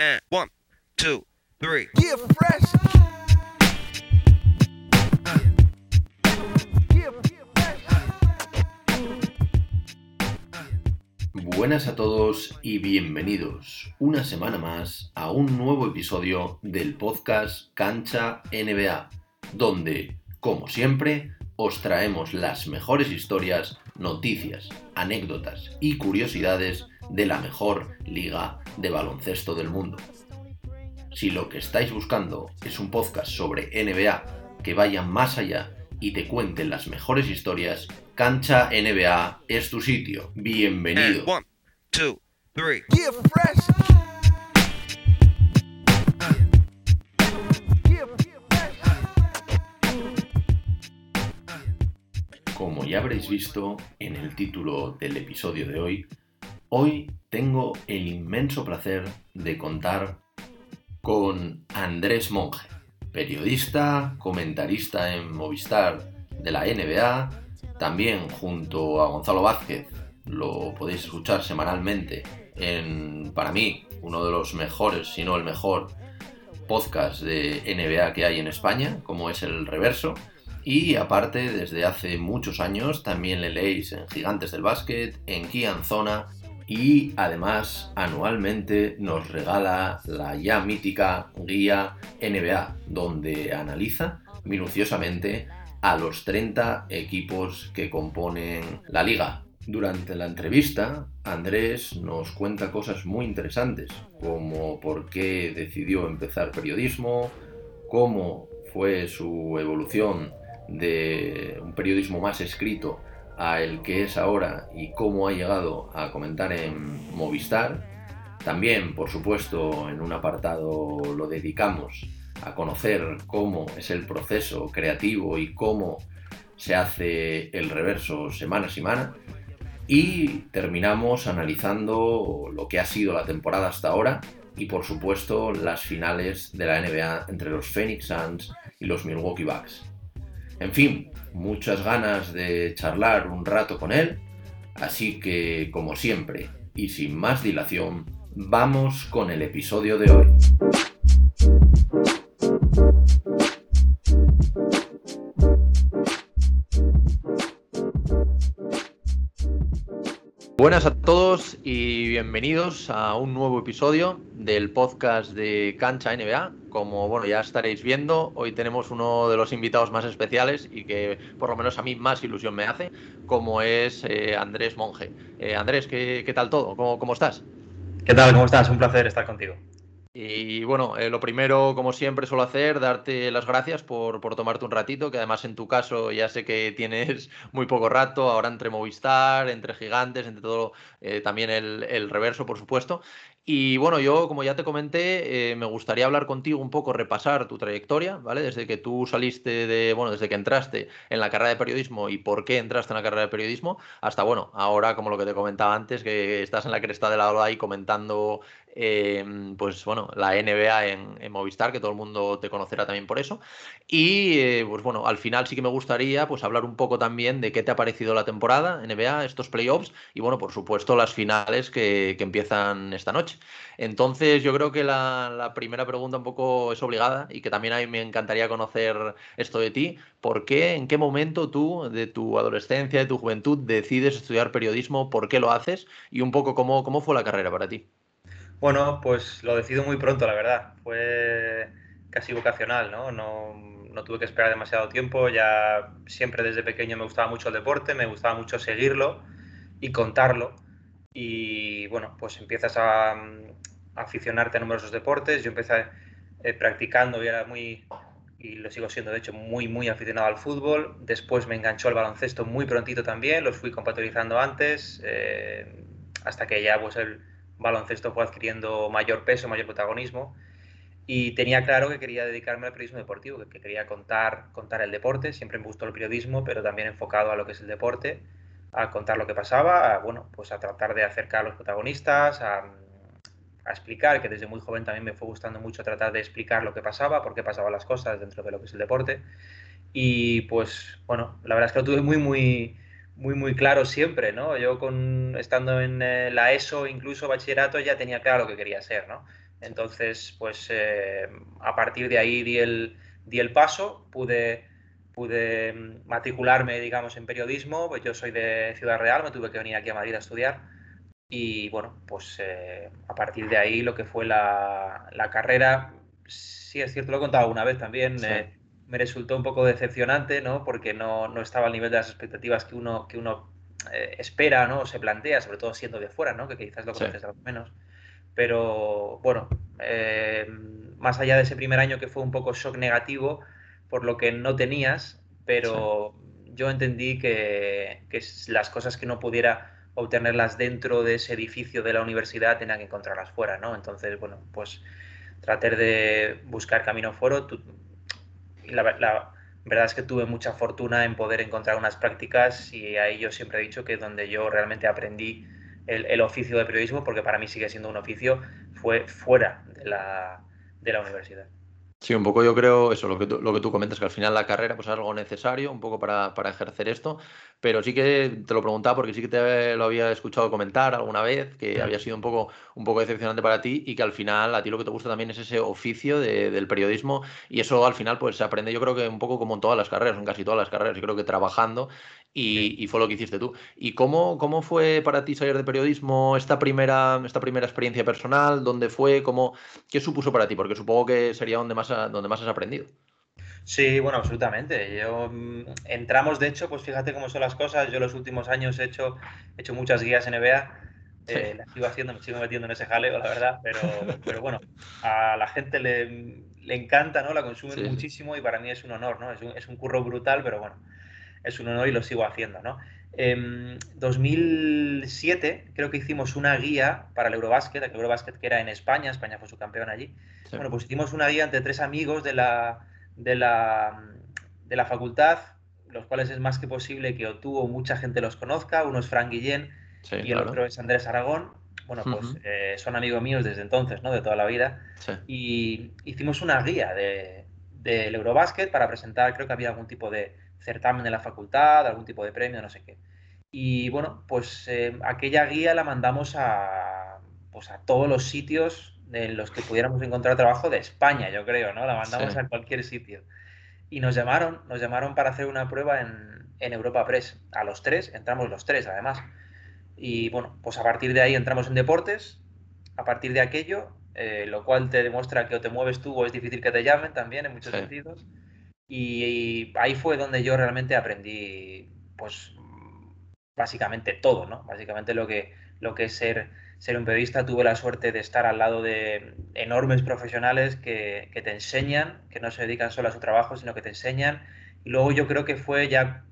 And one, two, three. Yeah, fresh. Yeah, Buenas a todos y bienvenidos una semana más a un nuevo episodio del podcast Cancha NBA, donde, como siempre, os traemos las mejores historias, noticias, anécdotas y curiosidades de la mejor liga de baloncesto del mundo. Si lo que estáis buscando es un podcast sobre NBA que vaya más allá y te cuente las mejores historias, Cancha NBA es tu sitio. Bienvenido. And one, two, three. yeah, fresh. Yeah, Como ya habréis visto en el título del episodio de hoy, hoy tengo el inmenso placer de contar con Andrés Monge, periodista, comentarista en Movistar de la NBA, también junto a Gonzalo Vázquez, lo podéis escuchar semanalmente en, para mí, uno de los mejores, si no el mejor podcast de NBA que hay en España, como es el Reverso. Y aparte, desde hace muchos años también le leéis en Gigantes del Básquet, en Kian Zona y además anualmente nos regala la ya mítica guía NBA, donde analiza minuciosamente a los 30 equipos que componen la liga. Durante la entrevista, Andrés nos cuenta cosas muy interesantes, como por qué decidió empezar periodismo, cómo fue su evolución de un periodismo más escrito a el que es ahora y cómo ha llegado a comentar en Movistar. También, por supuesto, en un apartado lo dedicamos a conocer cómo es el proceso creativo y cómo se hace el reverso semana a semana. Y terminamos analizando lo que ha sido la temporada hasta ahora y por supuesto las finales de la NBA entre los Phoenix Suns y los Milwaukee Bucks. En fin, muchas ganas de charlar un rato con él, así que como siempre y sin más dilación, vamos con el episodio de hoy. Buenas a todos y bienvenidos a un nuevo episodio del podcast de Cancha NBA. Como bueno, ya estaréis viendo, hoy tenemos uno de los invitados más especiales y que por lo menos a mí más ilusión me hace, como es eh, Andrés Monge. Eh, Andrés, ¿qué, qué tal todo? ¿Cómo, ¿Cómo estás? ¿Qué tal? ¿Cómo estás? Un placer estar contigo. Y bueno, eh, lo primero, como siempre suelo hacer, darte las gracias por, por tomarte un ratito, que además en tu caso ya sé que tienes muy poco rato, ahora entre Movistar, entre Gigantes, entre todo, eh, también el, el reverso, por supuesto. Y bueno, yo, como ya te comenté, eh, me gustaría hablar contigo un poco, repasar tu trayectoria, ¿vale? Desde que tú saliste de, bueno, desde que entraste en la carrera de periodismo y por qué entraste en la carrera de periodismo, hasta, bueno, ahora, como lo que te comentaba antes, que estás en la cresta de la ola ahí comentando eh, pues bueno, la NBA en, Movistar, que todo el mundo te conocerá también por eso. Y eh, pues bueno, al final sí que me gustaría pues hablar un poco también de qué te ha parecido la temporada NBA, estos playoffs y bueno, por supuesto las finales que, que empiezan esta noche. Entonces yo creo que la, la, primera pregunta un poco es obligada y que también a mí me encantaría conocer esto de ti. ¿Por qué, en qué momento tú, de tu adolescencia, de tu juventud, decides estudiar periodismo? ¿Por qué lo haces? Y un poco cómo, cómo fue la carrera para ti. Bueno, pues lo decido muy pronto, la verdad. Fue casi vocacional, ¿no? No, tuve que esperar demasiado tiempo. Ya siempre desde pequeño me gustaba mucho el deporte, me gustaba mucho seguirlo y contarlo. Y bueno, pues empiezas a, a aficionarte a numerosos deportes. Yo empecé eh, practicando y era muy, y lo sigo siendo de hecho, muy, muy aficionado al fútbol. Después me enganchó el baloncesto muy prontito también, los fui compatibilizando antes, eh, hasta que ya pues el baloncesto fue adquiriendo mayor peso, mayor protagonismo. Y tenía claro que quería dedicarme al periodismo deportivo, que quería contar, contar el deporte. Siempre me gustó el periodismo, pero también enfocado a lo que es el deporte, a contar lo que pasaba, a, bueno, pues a tratar de acercar a los protagonistas, a, a explicar, que desde muy joven también me fue gustando mucho tratar de explicar lo que pasaba, por qué pasaban las cosas dentro de lo que es el deporte. Y pues, bueno, la verdad es que lo tuve muy, muy, muy, muy claro siempre, ¿no? Yo con, estando en eh, la ESO, incluso bachillerato, ya tenía claro lo que quería ser, ¿no? Entonces, pues eh, a partir de ahí di el, di el paso, pude, pude matricularme, digamos, en periodismo, pues yo soy de Ciudad Real, me tuve que venir aquí a Madrid a estudiar y bueno, pues eh, a partir de ahí lo que fue la, la, carrera, sí es cierto, lo he contado una vez también, eh, me resultó un poco decepcionante, ¿no? Porque no, no, estaba al nivel de las expectativas que uno, que uno eh, espera, ¿no? O se plantea, sobre todo siendo de fuera, ¿no? Que quizás lo conoces sí. algo menos. Pero bueno, más allá de ese primer año que fue un poco shock negativo por lo que no tenías, pero sí. yo entendí que, que las cosas que no pudiera obtenerlas dentro de ese edificio de la universidad tenía que encontrarlas fuera, ¿no? Entonces, bueno, pues tratar de buscar camino fuera. La, la, verdad es que tuve mucha fortuna en poder encontrar unas prácticas y ahí yo siempre he dicho que donde yo realmente aprendí el, el oficio de periodismo, porque para mí sigue siendo un oficio, fue fuera de la, de la universidad. Sí, un poco yo creo eso, lo que tú, lo que tú comentas, que al final la carrera pues es algo necesario un poco para, para, ejercer esto, pero sí que te lo preguntaba porque sí que te lo había escuchado comentar alguna vez, que sí. había sido un poco, un poco decepcionante para ti y que al final a ti lo que te gusta también es ese oficio de, del periodismo y eso al final pues se aprende yo creo que un poco como en todas las carreras, en casi todas las carreras, yo creo que trabajando y, y, fue lo que hiciste tú. ¿Y cómo, cómo fue para ti salir de periodismo esta primera, esta primera experiencia personal? ¿Dónde fue? ¿Cómo, ¿Qué supuso para ti? Porque supongo que sería donde más, donde más has aprendido. Sí, bueno, absolutamente. Yo mm, entramos, de hecho, pues fíjate cómo son las cosas. Yo los últimos años he hecho, he hecho muchas guías NBA. Sí. Eh, las sigo haciendo, me sigo metiendo en ese jaleo, la verdad, pero, pero bueno, a la gente le, le encanta, ¿no? La consumen sí, muchísimo y para mí es un honor, ¿no? Es un, es un curro brutal, pero bueno, es un honor y lo sigo haciendo, ¿no? En 2007 creo que hicimos una guía para el Eurobásquet, el Eurobásquet que era en España, España fue su campeón allí. Sí. Bueno, pues hicimos una guía entre tres amigos de la, de la, de la facultad, los cuales es más que posible que o tú o mucha gente los conozca. Uno es Frank Guillén sí, y el otro es Andrés Aragón. Bueno, pues uh -huh. eh, son amigos míos desde entonces, ¿no? De toda la vida. Sí. Y hicimos una guía del de, de Eurobásquet para presentar, creo que había algún tipo de certamen de la facultad, algún tipo de premio, no sé qué. Y bueno, pues eh, aquella guía la mandamos a, pues a todos los sitios en los que pudiéramos encontrar trabajo de España, yo creo, ¿no? La mandamos sí. a cualquier sitio. Y nos llamaron, nos llamaron para hacer una prueba en, en, Europa Press. A los tres, entramos los tres además. Y bueno, pues a partir de ahí entramos en deportes, a partir de aquello, eh, lo cual te demuestra que o te mueves tú o es difícil que te llamen también en muchos sí. sentidos. Y, y, ahí fue donde yo realmente aprendí, pues básicamente todo, ¿no? Básicamente lo que, lo que es ser, ser un periodista. Tuve la suerte de estar al lado de enormes profesionales que, que, te enseñan, que no se dedican solo a su trabajo, sino que te enseñan. Y luego yo creo que fue ya,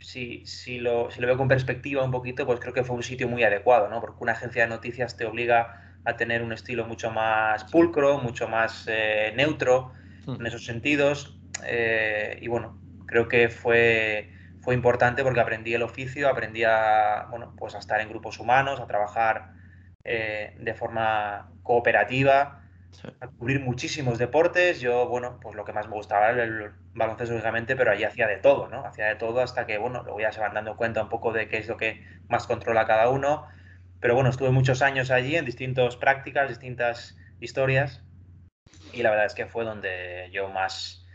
si, si, lo, si lo veo con perspectiva un poquito, pues creo que fue un sitio muy adecuado, ¿no? Porque una agencia de noticias te obliga a tener un estilo mucho más pulcro, mucho más eh, neutro en esos sentidos eh, y bueno, creo que fue, fue importante porque aprendí el oficio, aprendí a, bueno, pues a estar en grupos humanos, a trabajar eh, de forma cooperativa, sí. a cubrir muchísimos deportes. Yo, bueno, pues lo que más me gustaba era el baloncesto, lógicamente, pero allí hacía de todo, ¿no? Hacía de todo hasta que, bueno, luego ya se van dando cuenta un poco de qué es lo que más controla cada uno. Pero bueno, estuve muchos años allí en distintas prácticas, distintas historias. Y la verdad es que fue donde yo más,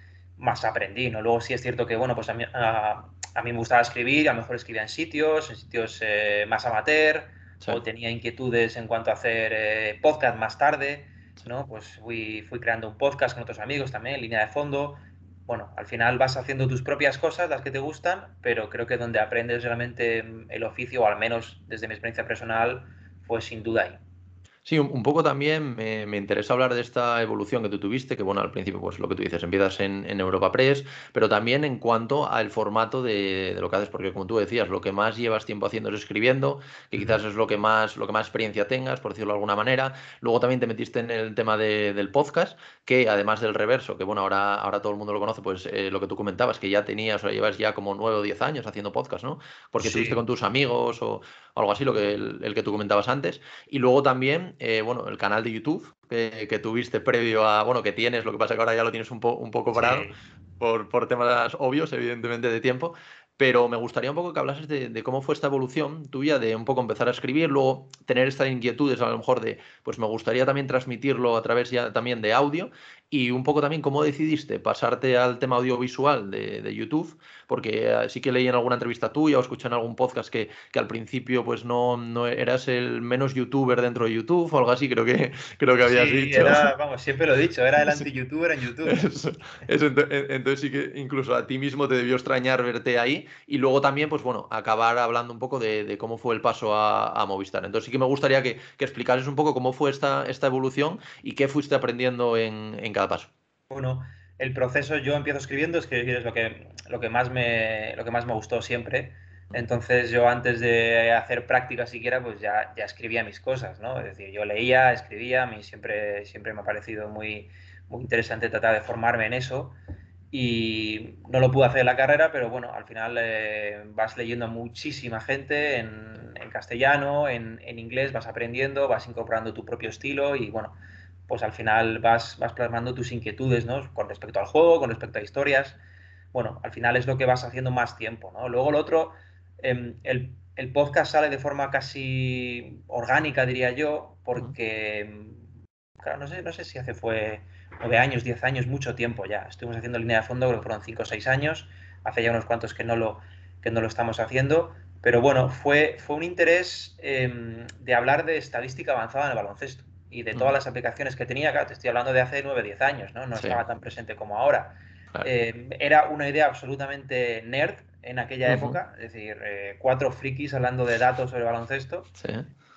más aprendí, ¿no? Luego sí es cierto que, bueno, pues a mí, a, a mí me gustaba escribir, a lo mejor escribía en sitios, en sitios eh, más amateur, sí. o tenía inquietudes en cuanto a hacer eh, podcast más tarde, ¿no? Pues fui, fui creando un podcast con otros amigos también, en línea de fondo. Bueno, al final vas haciendo tus propias cosas, las que te gustan, pero creo que donde aprendes realmente el oficio, o al menos desde mi experiencia personal, fue sin duda ahí. Sí, un, un poco también me, me, interesa hablar de esta evolución que tú tuviste, que bueno, al principio, pues lo que tú dices, empiezas en, en Europa Press, pero también en cuanto al formato de, de, lo que haces, porque como tú decías, lo que más llevas tiempo haciendo es escribiendo, que quizás es lo que más, lo que más experiencia tengas, por decirlo de alguna manera. Luego también te metiste en el tema de, del podcast, que además del reverso, que bueno, ahora, ahora todo el mundo lo conoce, pues eh, lo que tú comentabas, que ya tenías o llevas ya como nueve o diez años haciendo podcast, ¿no? Porque sí. tuviste con tus amigos o, algo así, lo que el, el, que tú comentabas antes. Y luego también, eh, bueno, el canal de YouTube que, que, tuviste previo a, bueno, que tienes, lo que pasa que ahora ya lo tienes un, po, un poco parado sí. por, por temas obvios, evidentemente, de tiempo. pero me gustaría un poco que hablases de, cómo fue esta evolución tuya, de un poco empezar a escribir, luego tener estas inquietudes a lo mejor de, pues me gustaría también transmitirlo a través ya también de audio y un poco también cómo decidiste pasarte al tema audiovisual de, YouTube, porque eh, sí que leí en alguna entrevista tuya o escuché en algún podcast que, que al principio pues no, no, eras el menos youtuber dentro de YouTube o algo así, creo que, creo que habías dicho. vamos, siempre lo he dicho, era el anti-youtuber en YouTube. entonces sí que incluso a ti mismo te debió extrañar verte ahí y luego también, pues bueno, acabar hablando un poco de, cómo fue el paso a, Movistar. Entonces sí que me gustaría que, que, explicases un poco cómo fue esta, esta evolución y qué fuiste aprendiendo en, en Bueno, el proceso yo empiezo escribiendo, es lo que, lo que, más, me, lo que más me gustó siempre. Entonces yo antes de hacer práctica siquiera, pues ya, ya escribía mis cosas, ¿no? Es decir, yo leía, escribía, a mí siempre, siempre me ha parecido muy, muy interesante tratar de formarme en eso y no lo pude hacer en la carrera, pero bueno, al final eh, vas leyendo a muchísima gente en, castellano, en, inglés, vas aprendiendo, vas incorporando tu propio estilo y bueno, pues al final vas, vas plasmando tus inquietudes, ¿no? Con respecto al juego, con respecto a historias. Bueno, al final es lo que vas haciendo más tiempo, ¿no? Luego lo otro, em, el, el, podcast sale de forma casi orgánica, diría yo, porque, claro, no sé, no sé si hace fue nueve años, diez años, mucho tiempo ya. Estuvimos haciendo línea de fondo, creo que fueron cinco o seis años. Hace ya unos cuantos que no lo, que no lo estamos haciendo. Pero bueno, fue, fue un interés em, de hablar de estadística avanzada en el baloncesto y de todas las aplicaciones que tenía. Claro, te estoy hablando de hace nueve, diez años, ¿no? No estaba tan presente como ahora. Em, era una idea absolutamente nerd en aquella época, es decir, eh, cuatro frikis hablando de datos sobre baloncesto,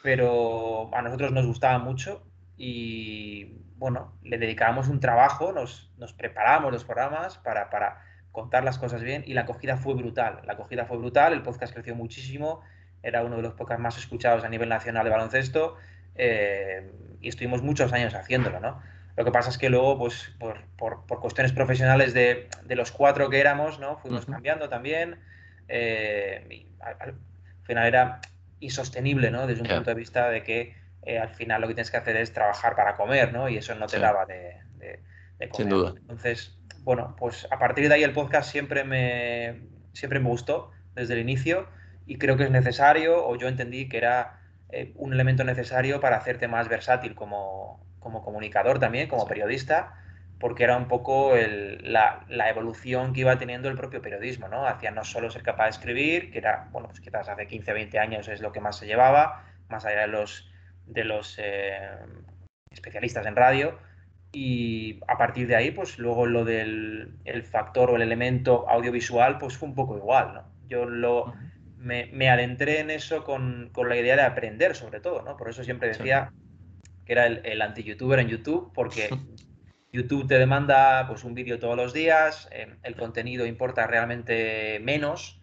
pero a nosotros nos gustaba mucho y bueno, le dedicábamos un trabajo, nos, nos preparábamos los programas para, para, contar las cosas bien y la acogida fue brutal. La acogida fue brutal, el podcast creció muchísimo, era uno de los podcasts más escuchados a nivel nacional de baloncesto eh, y estuvimos muchos años haciéndolo, ¿no? Lo que pasa es que luego, pues, por, por, por cuestiones profesionales de, de, los cuatro que éramos, ¿no? Fuimos cambiando también. Eh, y al, final era insostenible, ¿no? Desde un punto de vista de que eh, al final lo que tienes que hacer es trabajar para comer, ¿no? Y eso no te daba de, comer. Sin duda. Entonces, bueno, pues a partir de ahí el podcast siempre me, siempre me gustó desde el inicio y creo que es necesario, o yo entendí que era eh, un elemento necesario para hacerte más versátil como, como comunicador también, como periodista, porque era un poco la, la, evolución que iba teniendo el propio periodismo, ¿no? Hacia no solo ser capaz de escribir, que era, bueno, pues quizás hace 15, 20 años es lo que más se llevaba, más allá de los de los eh, especialistas en radio. Y a partir de ahí, pues luego lo del el factor o el elemento audiovisual, pues fue un poco igual, ¿no? Yo lo, me, me adentré en eso con, con, la idea de aprender, sobre todo, ¿no? Por eso siempre decía que era el, el anti-youtuber en YouTube, porque YouTube te demanda pues un vídeo todos los días, eh, el contenido importa realmente menos,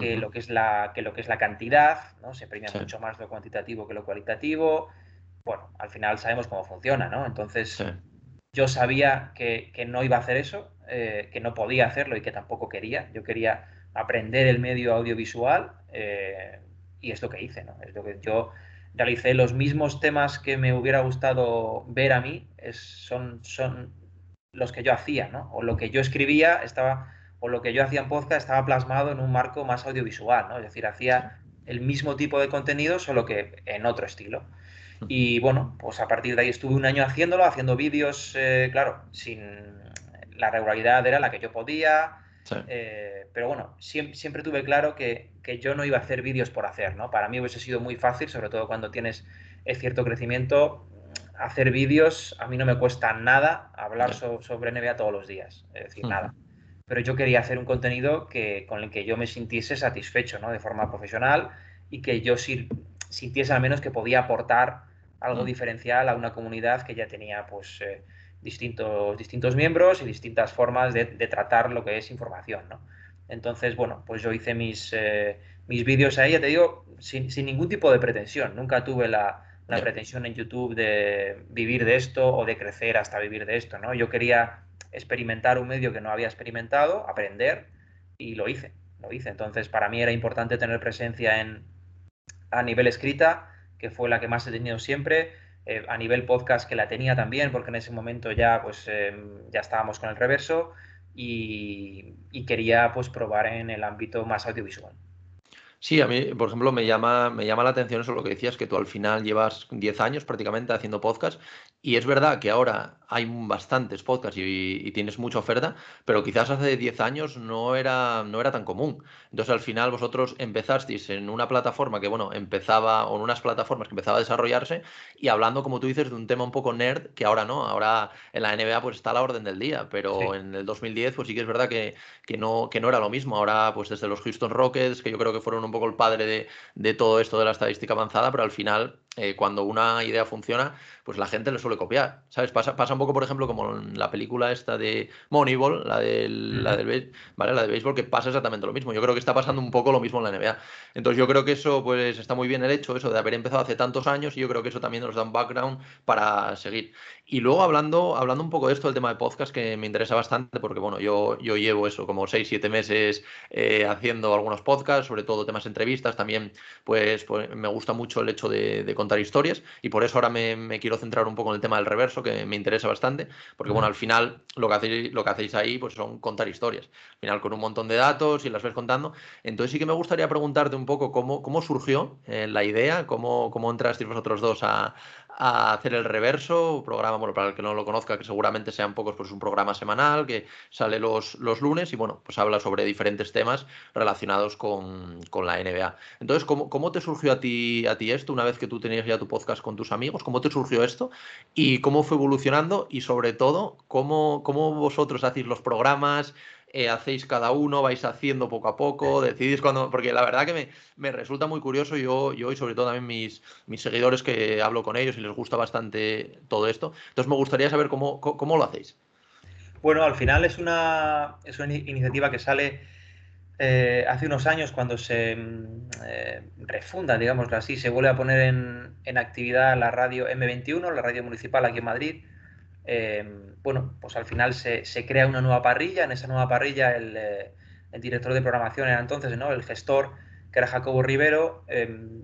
que, lo que, es la, que lo que es la cantidad, ¿no? Se premia mucho más lo cuantitativo que lo cualitativo. Bueno, al final sabemos cómo funciona, ¿no? Entonces, yo sabía que, que, no iba a hacer eso, eh, que no podía hacerlo y que tampoco quería. Yo quería aprender el medio audiovisual eh, y es lo que hice, ¿no? Es lo que yo realicé los mismos temas que me hubiera gustado ver a mí, es, son, son los que yo hacía, ¿no? O lo que yo escribía estaba o lo que yo hacía en podcast estaba plasmado en un marco más audiovisual, ¿no? Es decir, hacía el mismo tipo de contenido, solo que en otro estilo. Y bueno, pues a partir de ahí estuve un año haciéndolo, haciendo vídeos, eh, claro, sin la regularidad era la que yo podía, eh, pero bueno, siempre, siempre, tuve claro que, que, yo no iba a hacer vídeos por hacer, ¿no? Para mí hubiese sido muy fácil, sobre todo cuando tienes eh, cierto crecimiento, hacer vídeos, a mí no me cuesta nada hablar sobre NBA todos los días, es decir, nada. Pero yo quería hacer un contenido que, con el que yo me sintiese satisfecho, ¿no? De forma profesional y que yo sintiese al menos que podía aportar algo diferencial a una comunidad que ya tenía, pues, eh, distintos, distintos miembros y distintas formas de, tratar lo que es información, ¿no? Entonces, bueno, pues yo hice mis, eh, mis vídeos ahí, ya te digo, sin, ningún tipo de pretensión. Nunca tuve la, la pretensión en YouTube de vivir de esto o de crecer hasta vivir de esto, ¿no? Yo quería experimentar un medio que no había experimentado, aprender, y lo hice, lo hice. Entonces, para mí era importante tener presencia en, a nivel escrita, que fue la que más he tenido siempre, eh, a nivel podcast, que la tenía también, porque en ese momento ya, pues, em, ya estábamos con el reverso, y, y quería pues probar en el ámbito más audiovisual. Sí, a mí, por ejemplo, me llama, me llama la atención eso lo que decías, que tú al final llevas 10 años prácticamente haciendo podcast y es verdad que ahora hay bastantes podcasts y, tienes mucha oferta, pero quizás hace 10 años no era, no era tan común. Entonces al final vosotros empezasteis en una plataforma que, bueno, empezaba, o en unas plataformas que empezaba a desarrollarse y hablando, como tú dices, de un tema un poco nerd, que ahora no, ahora en la NBA pues está a la orden del día, pero en el 2010 pues sí que es verdad que, que, no, que no era lo mismo. Ahora pues desde los Houston Rockets, que yo creo que fueron un poco el padre de, de todo esto de la estadística avanzada, pero al final eh, cuando una idea funciona, pues la gente le suele copiar, ¿sabes? Pasa, pasa un poco, por ejemplo, como en la película esta de Moneyball, la del, la del, ¿vale? la de béisbol, que pasa exactamente lo mismo. Yo creo que está pasando un poco lo mismo en la NBA. Entonces yo creo que eso, pues está muy bien el hecho, eso de haber empezado hace tantos años, y yo creo que eso también nos da un background para seguir. Y luego hablando, hablando un poco de esto, el tema de podcast, que me interesa bastante, porque bueno, yo, yo llevo eso, como 6, 7 meses eh, haciendo algunos podcasts, sobre todo temas de entrevistas, también pues, pues me gusta mucho el hecho de, de contar historias y por eso ahora me, quiero centrar un poco en el tema del reverso, que me interesa bastante, porque bueno, al final lo que hacéis, lo que hacéis ahí pues son contar historias, al final con un montón de datos y las ves contando. Entonces sí que me gustaría preguntarte un poco cómo, cómo surgió eh, la idea, cómo, cómo entrasteis vosotros dos a, a hacer el reverso, programa, bueno, para el que no lo conozca, que seguramente sean pocos, pues un programa semanal que sale los, los lunes y bueno, pues habla sobre diferentes temas relacionados con, con la NBA. Entonces, ¿cómo, ¿cómo, te surgió a ti, a ti esto una vez que tú tenías ya tu podcast con tus amigos? ¿Cómo te surgió esto? ¿Y cómo fue evolucionando? Y sobre todo, ¿cómo, cómo vosotros hacéis los programas? Eh, hacéis cada uno, vais haciendo poco a poco, decidís cuando, porque la verdad que me, resulta muy curioso, yo, yo y sobre todo también mis, mis seguidores que hablo con ellos y les gusta bastante todo esto, entonces me gustaría saber cómo, cómo, lo hacéis. Bueno, al final es una, es una iniciativa que sale eh, hace unos años cuando se mm, eh, refunda, digámoslo así, se vuelve a poner en, en, actividad la radio M21, la radio municipal aquí en Madrid, Em, bueno, pues al final se, crea una nueva parrilla. En esa nueva parrilla el, eh, director de programación era entonces, ¿no? El gestor, que era Jacobo Rivero, em,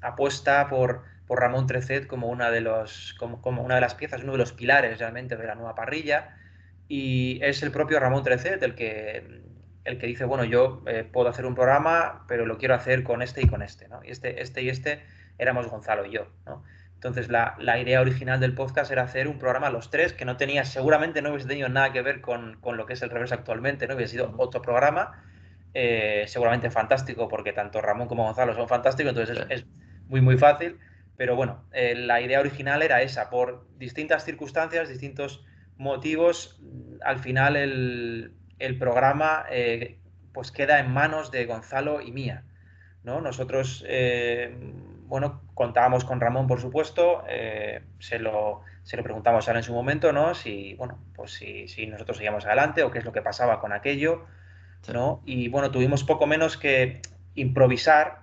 apuesta por, por Ramón Trecet como una, de los, como, una de las piezas, uno de los pilares realmente de la nueva parrilla. Y es el propio Ramón Trecet el que, el que dice, bueno, yo eh, puedo hacer un programa, pero lo quiero hacer con este y con este, ¿no? Y este, este y este éramos Gonzalo y yo, ¿no? Entonces, la, idea original del podcast era hacer un programa a los tres, que no tenía, seguramente no hubiese tenido nada que ver con, lo que es el reverso actualmente, ¿no? Hubiese sido otro programa, eh, seguramente fantástico, porque tanto Ramón como Gonzalo son fantásticos, entonces es, muy, muy fácil. Pero bueno, eh, la idea original era esa, por distintas circunstancias, distintos motivos, al final el, programa eh, pues queda en manos de Gonzalo y mía. ¿no? Nosotros bueno, contábamos con Ramón, por supuesto, eh, se, lo, se, lo, preguntamos ahora en su momento, ¿no? Si, bueno, pues si, si, nosotros seguíamos adelante o qué es lo que pasaba con aquello, ¿no? Y bueno, tuvimos poco menos que improvisar,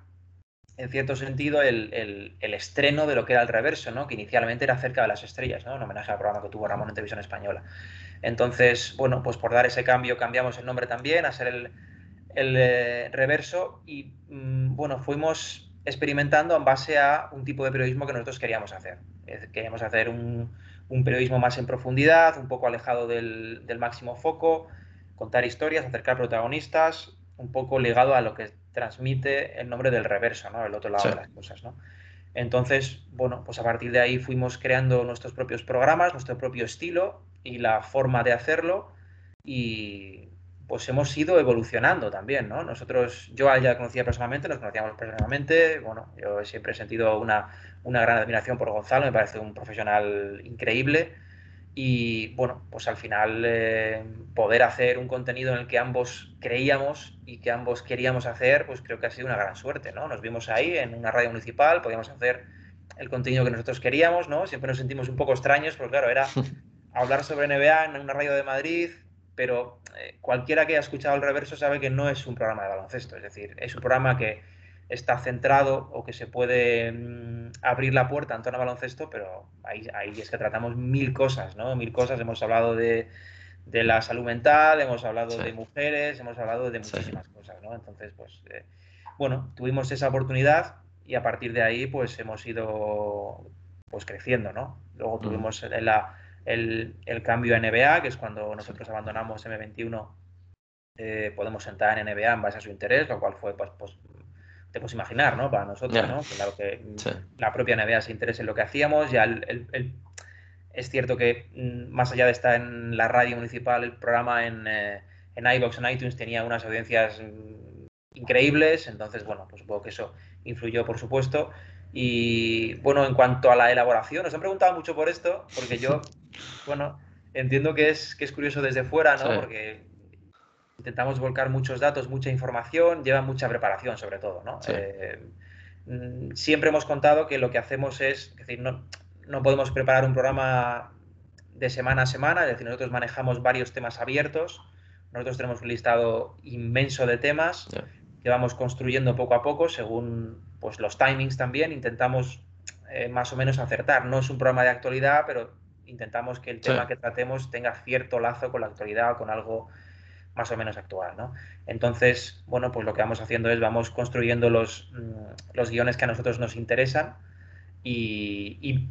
en cierto sentido, el, el, estreno de lo que era el reverso, ¿no? Que inicialmente era cerca de las estrellas, ¿no? En homenaje al programa que tuvo Ramón en Televisión Española. Entonces, bueno, pues por dar ese cambio cambiamos el nombre también a ser el, el eh, reverso y, mm, bueno, fuimos experimentando en base a un tipo de periodismo que nosotros queríamos hacer. Queríamos hacer un, periodismo más en profundidad, un poco alejado del, máximo foco, contar historias, acercar protagonistas, un poco ligado a lo que transmite el nombre del reverso, ¿no? El otro lado de las cosas, ¿no? Entonces, bueno, pues a partir de ahí fuimos creando nuestros propios programas, nuestro propio estilo y la forma de hacerlo y, pues hemos ido evolucionando también, ¿no? Nosotros, yo ya conocía personalmente, nos conocíamos personalmente, bueno, yo siempre he sentido una, gran admiración por Gonzalo, me parece un profesional increíble y, bueno, pues al final eh, poder hacer un contenido en el que ambos creíamos y que ambos queríamos hacer, pues creo que ha sido una gran suerte, ¿no? Nos vimos ahí en una radio municipal, podíamos hacer el contenido que nosotros queríamos, ¿no? Siempre nos sentimos un poco extraños, porque claro, era hablar sobre NBA en una radio de Madrid, pero eh, cualquiera que haya escuchado el reverso sabe que no es un programa de baloncesto, es decir, es un programa que está centrado o que se puede mm, abrir la puerta en torno a baloncesto, pero ahí, ahí, es que tratamos mil cosas, ¿no? Mil cosas, hemos hablado de, la salud mental, hemos hablado de mujeres, hemos hablado de muchísimas cosas, ¿no? Entonces, pues, eh, bueno, tuvimos esa oportunidad y a partir de ahí, pues, hemos ido, pues, creciendo, ¿no? Luego tuvimos la el, cambio a NBA, que es cuando nosotros abandonamos M21, eh, podemos sentar en NBA en base a su interés, lo cual fue, pues, pues te puedes imaginar, ¿no? Para nosotros, ¿no? Claro que la propia NBA se interesa en lo que hacíamos, ya el, es cierto que mm, más allá de estar en la radio municipal, el programa en, eh, en iVoox, en iTunes tenía unas audiencias mm, increíbles, entonces, bueno, pues supongo que eso influyó, por supuesto. Y bueno, en cuanto a la elaboración, nos han preguntado mucho por esto, porque yo, bueno, entiendo que es, que es curioso desde fuera, ¿no? Porque intentamos volcar muchos datos, mucha información, lleva mucha preparación sobre todo, ¿no? Eh, mm, siempre hemos contado que lo que hacemos es, es decir, no, no podemos preparar un programa de semana a semana, es decir, nosotros manejamos varios temas abiertos, nosotros tenemos un listado inmenso de temas que vamos construyendo poco a poco según pues, los timings también, intentamos eh, más o menos acertar. No es un programa de actualidad, pero intentamos que el tema que tratemos tenga cierto lazo con la actualidad o con algo más o menos actual, ¿no? Entonces, bueno, pues lo que vamos haciendo es vamos construyendo los, mm, los guiones que a nosotros nos interesan y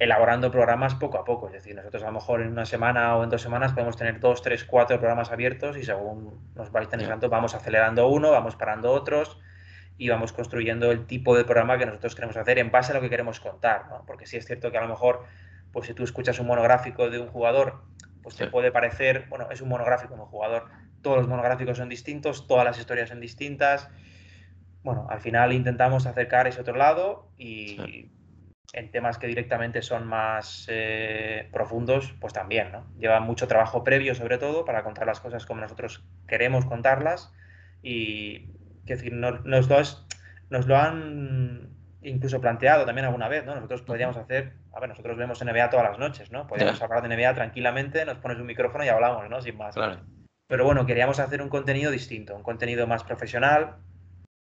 elaborando programas poco a poco. Es decir, nosotros a lo mejor en una semana o en dos semanas podemos tener dos, tres, cuatro programas abiertos y según nos vais interesando vamos acelerando uno, vamos parando otros y vamos construyendo el tipo de programa que nosotros queremos hacer en base a lo que queremos contar. ¿no? Porque sí es cierto que a lo mejor, pues si tú escuchas un monográfico de un jugador, pues te puede parecer, bueno, es un monográfico de un jugador, todos los monográficos son distintos, todas las historias son distintas. Bueno, al final intentamos acercar ese otro lado y en temas que directamente son más eh, profundos, pues también, ¿no? Lleva mucho trabajo previo, sobre todo, para contar las cosas como nosotros queremos contarlas. Y, es decir, nos, nos lo han incluso planteado también alguna vez, ¿no? Nosotros podríamos hacer, a ver, nosotros vemos NBA todas las noches, ¿no? Podríamos hablar de NBA tranquilamente, nos pones un micrófono y hablamos, ¿no? Sin más. Pero bueno, queríamos hacer un contenido distinto, un contenido más profesional,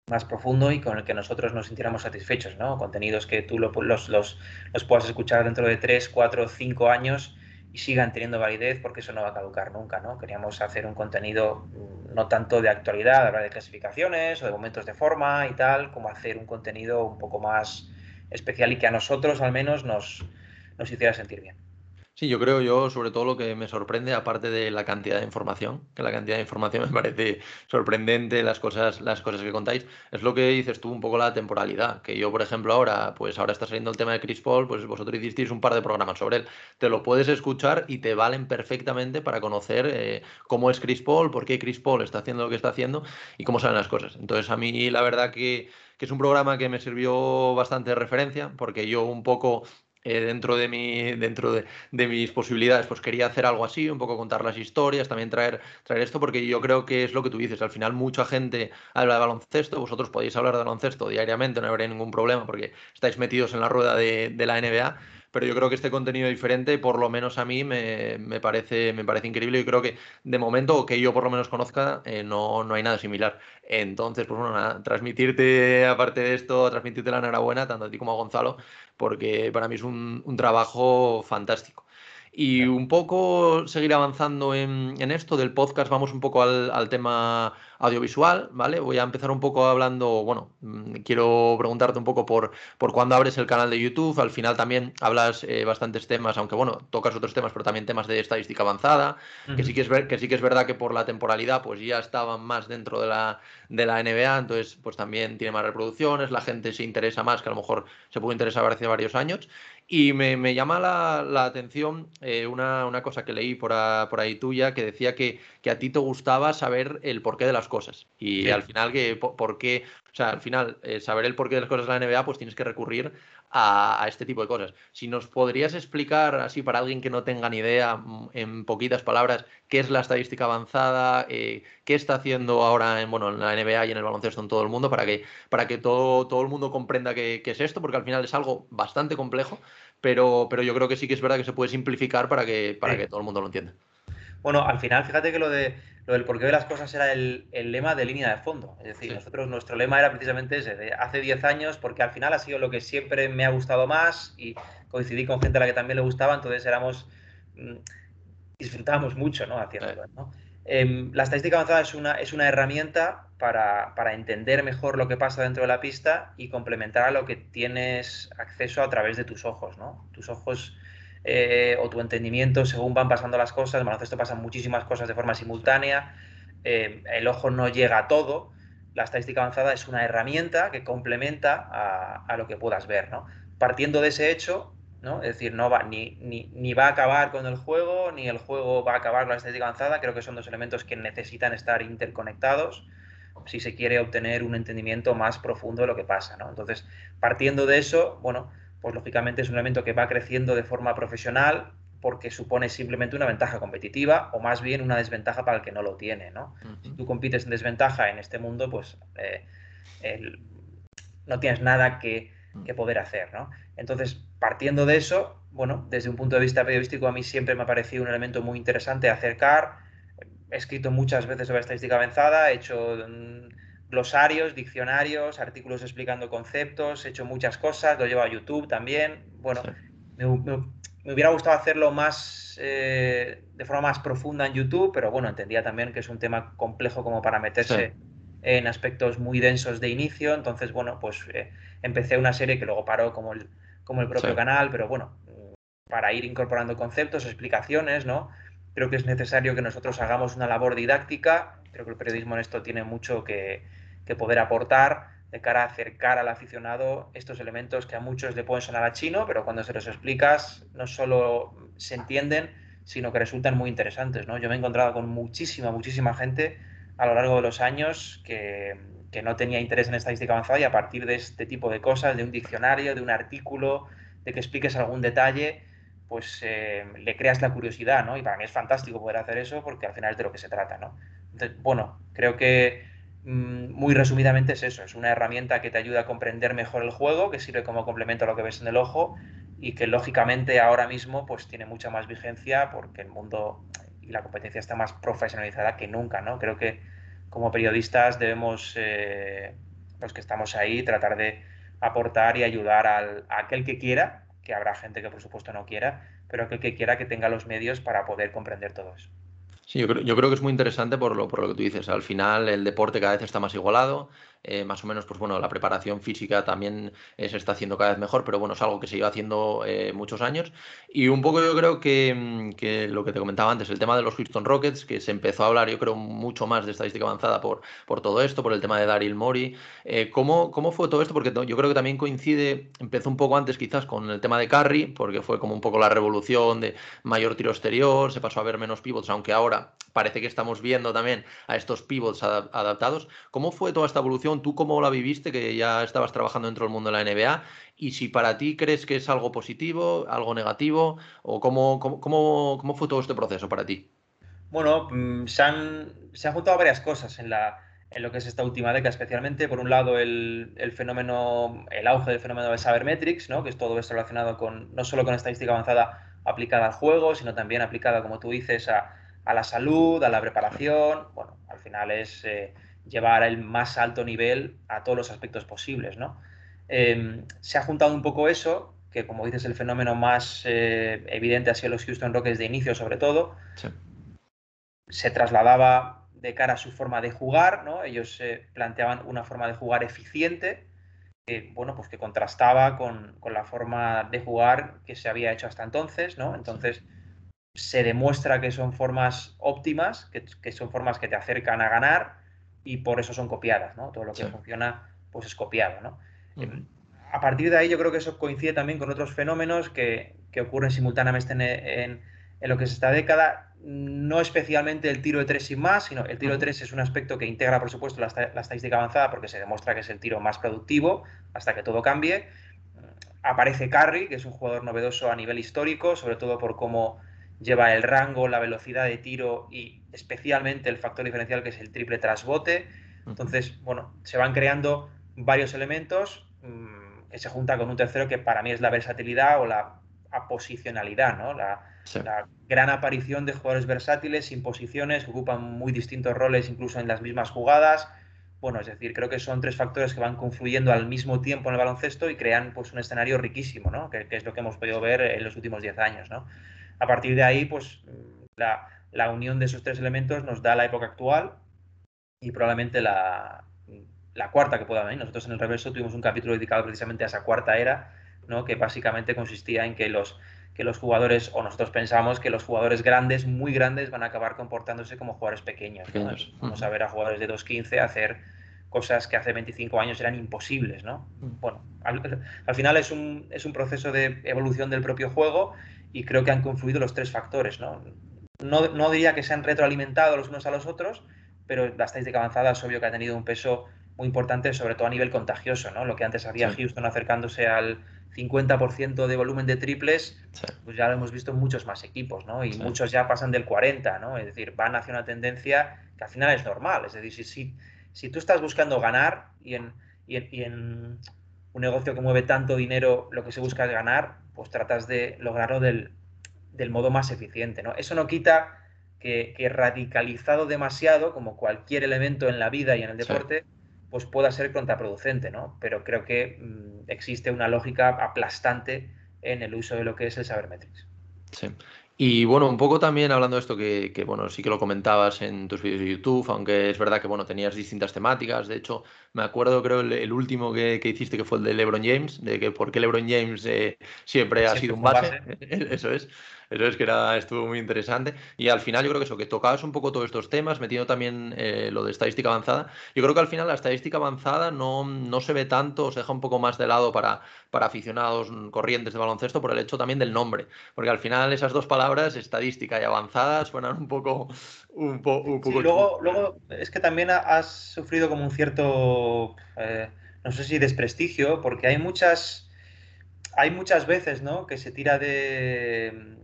más profundo y con el que nosotros nos sintiéramos satisfechos, ¿no? Contenidos que tú los, los, los puedas escuchar dentro de 3, 4, 5 años sigan teniendo validez porque eso no va a caducar nunca, ¿no? Queríamos hacer un contenido mm, no tanto de actualidad, hablar de clasificaciones o de momentos de forma y tal, como hacer un contenido un poco más especial y que a nosotros al menos nos, nos hiciera sentir bien. Sí, yo creo yo, sobre todo lo que me sorprende, aparte de la cantidad de información, que la cantidad de información me parece sorprendente, las cosas, las cosas que contáis, es lo que dices tú, un poco la temporalidad, que yo, por ejemplo, ahora, pues ahora está saliendo el tema de Chris Paul, pues vosotros hicisteis un par de programas sobre él, te lo puedes escuchar y te valen perfectamente para conocer eh, cómo es Chris Paul, por qué Chris Paul está haciendo lo que está haciendo y cómo salen las cosas. Entonces, a mí la verdad que que es un programa que me sirvió bastante de referencia, porque yo un poco eh, dentro, de, mi, dentro de, mis posibilidades, pues quería hacer algo así, un poco contar las historias, también traer, traer esto, porque yo creo que es lo que tú dices, al final mucha gente habla de baloncesto, vosotros podéis hablar de baloncesto diariamente, no habría ningún problema porque estáis metidos en la rueda de, de la NBA, pero yo creo que este contenido diferente, por lo menos a mí, me, parece, me parece increíble y creo que de momento, que yo por lo menos conozca, eh, no, no hay nada similar. Entonces, pues bueno, transmitirte, aparte de esto, transmitirte la enhorabuena, tanto a ti como a Gonzalo, porque para mí es un, un trabajo fantástico. Y un poco seguir avanzando en, en, esto del podcast, vamos un poco al, al, tema audiovisual, ¿vale? Voy a empezar un poco hablando, bueno, mm, quiero preguntarte un poco por, por cuándo abres el canal de YouTube, al final también hablas eh, bastantes temas, aunque bueno, tocas otros temas, pero también temas de estadística avanzada, que, sí que, es ver, que sí que es verdad que por la temporalidad pues ya estaban más dentro de la, de la NBA, entonces pues también tiene más reproducciones, la gente se interesa más, que a lo mejor se puede interesar hace varios años, y me, me llama la, la atención eh, una, una, cosa que leí por, a, por ahí tuya que decía que, que, a ti te gustaba saber el porqué de las cosas. Y al final, que por, qué, o sea, al final, eh, saber el porqué de las cosas de la NBA, pues tienes que recurrir a, a, este tipo de cosas. Si nos podrías explicar, así para alguien que no tenga ni idea, mm, en poquitas palabras, qué es la estadística avanzada, eh, qué está haciendo ahora en, bueno, en la NBA y en el baloncesto en todo el mundo, para que, para que todo, todo el mundo comprenda qué, qué es esto, porque al final es algo bastante complejo pero, pero yo creo que sí que es verdad que se puede simplificar para que, para que todo el mundo lo entienda. Bueno, al final, fíjate que lo, de, lo del porqué de las cosas era el, el lema de línea de fondo. Es decir, nosotros, nuestro lema era precisamente ese, de hace 10 años, porque al final ha sido lo que siempre me ha gustado más y coincidí con gente a la que también le gustaba, entonces éramos, mm, disfrutábamos mucho, ¿no? Haciéndolo, ¿no? Em, la estadística avanzada es una, es una herramienta para, para, entender mejor lo que pasa dentro de la pista y complementar a lo que tienes acceso a través de tus ojos. ¿no? Tus ojos eh, o tu entendimiento según van pasando las cosas. En baloncesto pasan muchísimas cosas de forma simultánea, eh, el ojo no llega a todo. La estadística avanzada es una herramienta que complementa a, lo que puedas ver. ¿no? Partiendo de ese hecho, ¿no? Es decir, no va, ni, ni, va a acabar con el juego, ni el juego va a acabar con la estadística avanzada. Creo que son dos elementos que necesitan estar interconectados si se quiere obtener un entendimiento más profundo de lo que pasa. ¿no? Entonces, partiendo de eso, bueno, pues lógicamente es un elemento que va creciendo de forma profesional porque supone simplemente una ventaja competitiva o más bien una desventaja para el que no lo tiene. ¿no? Si tú compites en desventaja en este mundo, pues eh, no tienes nada que, que, poder hacer. ¿no? Entonces, partiendo de eso, bueno, desde un punto de vista periodístico a mí siempre me ha parecido un elemento muy interesante acercar. He escrito muchas veces sobre estadística avanzada, he hecho mm, glosarios, diccionarios, artículos explicando conceptos, he hecho muchas cosas, lo llevo a YouTube también. Bueno, me, hubiera gustado hacerlo más eh, de forma más profunda en YouTube, pero bueno, entendía también que es un tema complejo como para meterse en aspectos muy densos de inicio. Entonces, bueno, pues eh, empecé una serie que luego paró como el, como el propio canal, pero bueno, para ir incorporando conceptos, explicaciones, ¿no? Creo que es necesario que nosotros hagamos una labor didáctica. Creo que el periodismo en esto tiene mucho que, que poder aportar de cara a acercar al aficionado estos elementos que a muchos le pueden sonar a chino, pero cuando se los explicas no solo se entienden, sino que resultan muy interesantes. ¿no? Yo me he encontrado con muchísima, muchísima gente a lo largo de los años que, que no tenía interés en estadística avanzada y a partir de este tipo de cosas, de un diccionario, de un artículo, de que expliques algún detalle, pues eh, le creas la curiosidad, ¿no? Y para mí es fantástico poder hacer eso porque al final es de lo que se trata, ¿no? Entonces, bueno, creo que muy resumidamente es eso, es una herramienta que te ayuda a comprender mejor el juego, que sirve como complemento a lo que ves en el ojo y que lógicamente ahora mismo pues tiene mucha más vigencia porque el mundo y la competencia está más profesionalizada que nunca, ¿no? Creo que como periodistas debemos, eh, los que estamos ahí, tratar de aportar y ayudar al, a aquel que quiera, que habrá gente que por supuesto no quiera, pero aquel que quiera que tenga los medios para poder comprender todo eso. Sí, yo creo, yo creo, que es muy interesante por lo, por lo que tú dices. Al final el deporte cada vez está más igualado, eh, más o menos, pues bueno, la preparación física también eh, se está haciendo cada vez mejor, pero bueno, es algo que se lleva haciendo eh, muchos años. Y un poco yo creo que, mm, que, lo que te comentaba antes, el tema de los Houston Rockets, que se empezó a hablar, yo creo, mucho más de estadística avanzada por, por todo esto, por el tema de Daryl Mori. ¿cómo, ¿Cómo fue todo esto? Porque yo creo que también coincide, empezó un poco antes quizás con el tema de Curry, porque fue como un poco la revolución de mayor tiro exterior, se pasó a ver menos pivots, aunque ahora parece que estamos viendo también a estos pivots adaptados. ¿Cómo fue toda esta evolución? ¿Tú cómo la viviste, que ya estabas trabajando dentro del mundo de la NBA? Y si para ti crees que es algo positivo, algo negativo, o cómo, cómo, fue todo este proceso para ti? Bueno, mm, se han, se han juntado varias cosas en, la, en lo que es esta última década, especialmente por un lado el, el, fenómeno, el auge del fenómeno de Sabermetrics, ¿no? que es todo esto relacionado con no solo con estadística avanzada aplicada al juego, sino también aplicada, como tú dices, a, a la salud, a la preparación. Bueno, al final es eh, llevar el más alto nivel a todos los aspectos posibles, ¿no? Em, se ha juntado un poco eso, que como dices, el fenómeno más eh, evidente ha sido los Houston Rockets de inicio, sobre todo. Se trasladaba de cara a su forma de jugar, ¿no? Ellos planteaban una forma de jugar eficiente, que, bueno, pues que contrastaba con, la forma de jugar que se había hecho hasta entonces, ¿no? Entonces se demuestra que son formas óptimas, que, que son formas que te acercan a ganar, y por eso son copiadas, ¿no? Todo lo que funciona, pues es copiado, ¿no? Em, a partir de ahí yo creo que eso coincide también con otros fenómenos que, ocurren simultáneamente en, lo que es esta década, no especialmente el tiro de tres sin más, sino el tiro de tres es un aspecto que integra, por supuesto, la, estadística avanzada porque se demuestra que es el tiro más productivo hasta que todo cambie. Aparece Curry, que es un jugador novedoso a nivel histórico, sobre todo por cómo lleva el rango, la velocidad de tiro y especialmente el factor diferencial que es el triple trasbote. Entonces, bueno, se van creando varios elementos mm, que se junta con un tercero que para mí es la versatilidad o la aposicionalidad, ¿no? La, la, gran aparición de jugadores versátiles sin posiciones que ocupan muy distintos roles incluso en las mismas jugadas. Bueno, es decir, creo que son tres factores que van confluyendo al mismo tiempo en el baloncesto y crean pues un escenario riquísimo, ¿no? Que, que es lo que hemos podido ver en los últimos 10 años, ¿no? A partir de ahí, pues la, unión de esos tres elementos nos da la época actual y probablemente la, cuarta que pueda venir. Nosotros en el reverso tuvimos un capítulo dedicado precisamente a esa cuarta era, ¿no? que básicamente consistía en que los, que los jugadores, o nosotros pensamos que los jugadores grandes, muy grandes, van a acabar comportándose como jugadores pequeños. Vamos a ver a jugadores de 2.15 hacer cosas que hace 25 años eran imposibles, ¿no? Bueno, al, final es un, es un, proceso de evolución del propio juego y creo que han confluido los tres factores, ¿no? No, no diría que se han retroalimentado los unos a los otros, pero la estadística avanzada es obvio que ha tenido un peso muy importante, sobre todo a nivel contagioso, ¿no? Lo que antes había Houston acercándose al 50% de volumen de triples, pues ya lo hemos visto en muchos más equipos, ¿no? Y muchos ya pasan del 40, ¿no? Es decir, van hacia una tendencia que al final es normal. Es decir, si, si, tú estás buscando ganar y en, y en, un negocio que mueve tanto dinero, lo que se busca es ganar, pues tratas de lograrlo del, del modo más eficiente, ¿no? Eso no quita que, que, radicalizado demasiado, como cualquier elemento en la vida y en el deporte, pues pueda ser contraproducente, ¿no? Pero creo que mm, existe una lógica aplastante en el uso de lo que es el sabermetrics. Sí. Y bueno, un poco también hablando de esto que, bueno, sí que lo comentabas en tus vídeos de YouTube, aunque es verdad que bueno, tenías distintas temáticas. De hecho, me acuerdo, creo, el, último que, hiciste que fue el de LeBron James, de que por qué LeBron James eh, siempre ha sido un base. Eso es. Eso es que era, estuvo muy interesante. Y al final yo creo que eso, que tocabas un poco todos estos temas, metiendo también eh, lo de estadística avanzada. Yo creo que al final la estadística avanzada no, no se ve tanto, se deja un poco más de lado para, para aficionados corrientes de baloncesto por el hecho también del nombre. Porque al final esas dos palabras, estadística y avanzada, suenan un poco... Un, poco luego, luego es que también has sufrido como un cierto, eh, no sé si desprestigio, porque hay muchas... Hay muchas veces, ¿no? Que se tira de,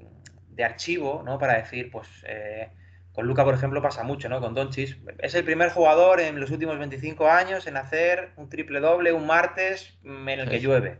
de archivo, ¿no? Para decir, pues, eh, con Luca, por ejemplo, pasa mucho, ¿no? Con Donchis. Es el primer jugador en los últimos 25 años en hacer un triple doble un martes en el que llueve.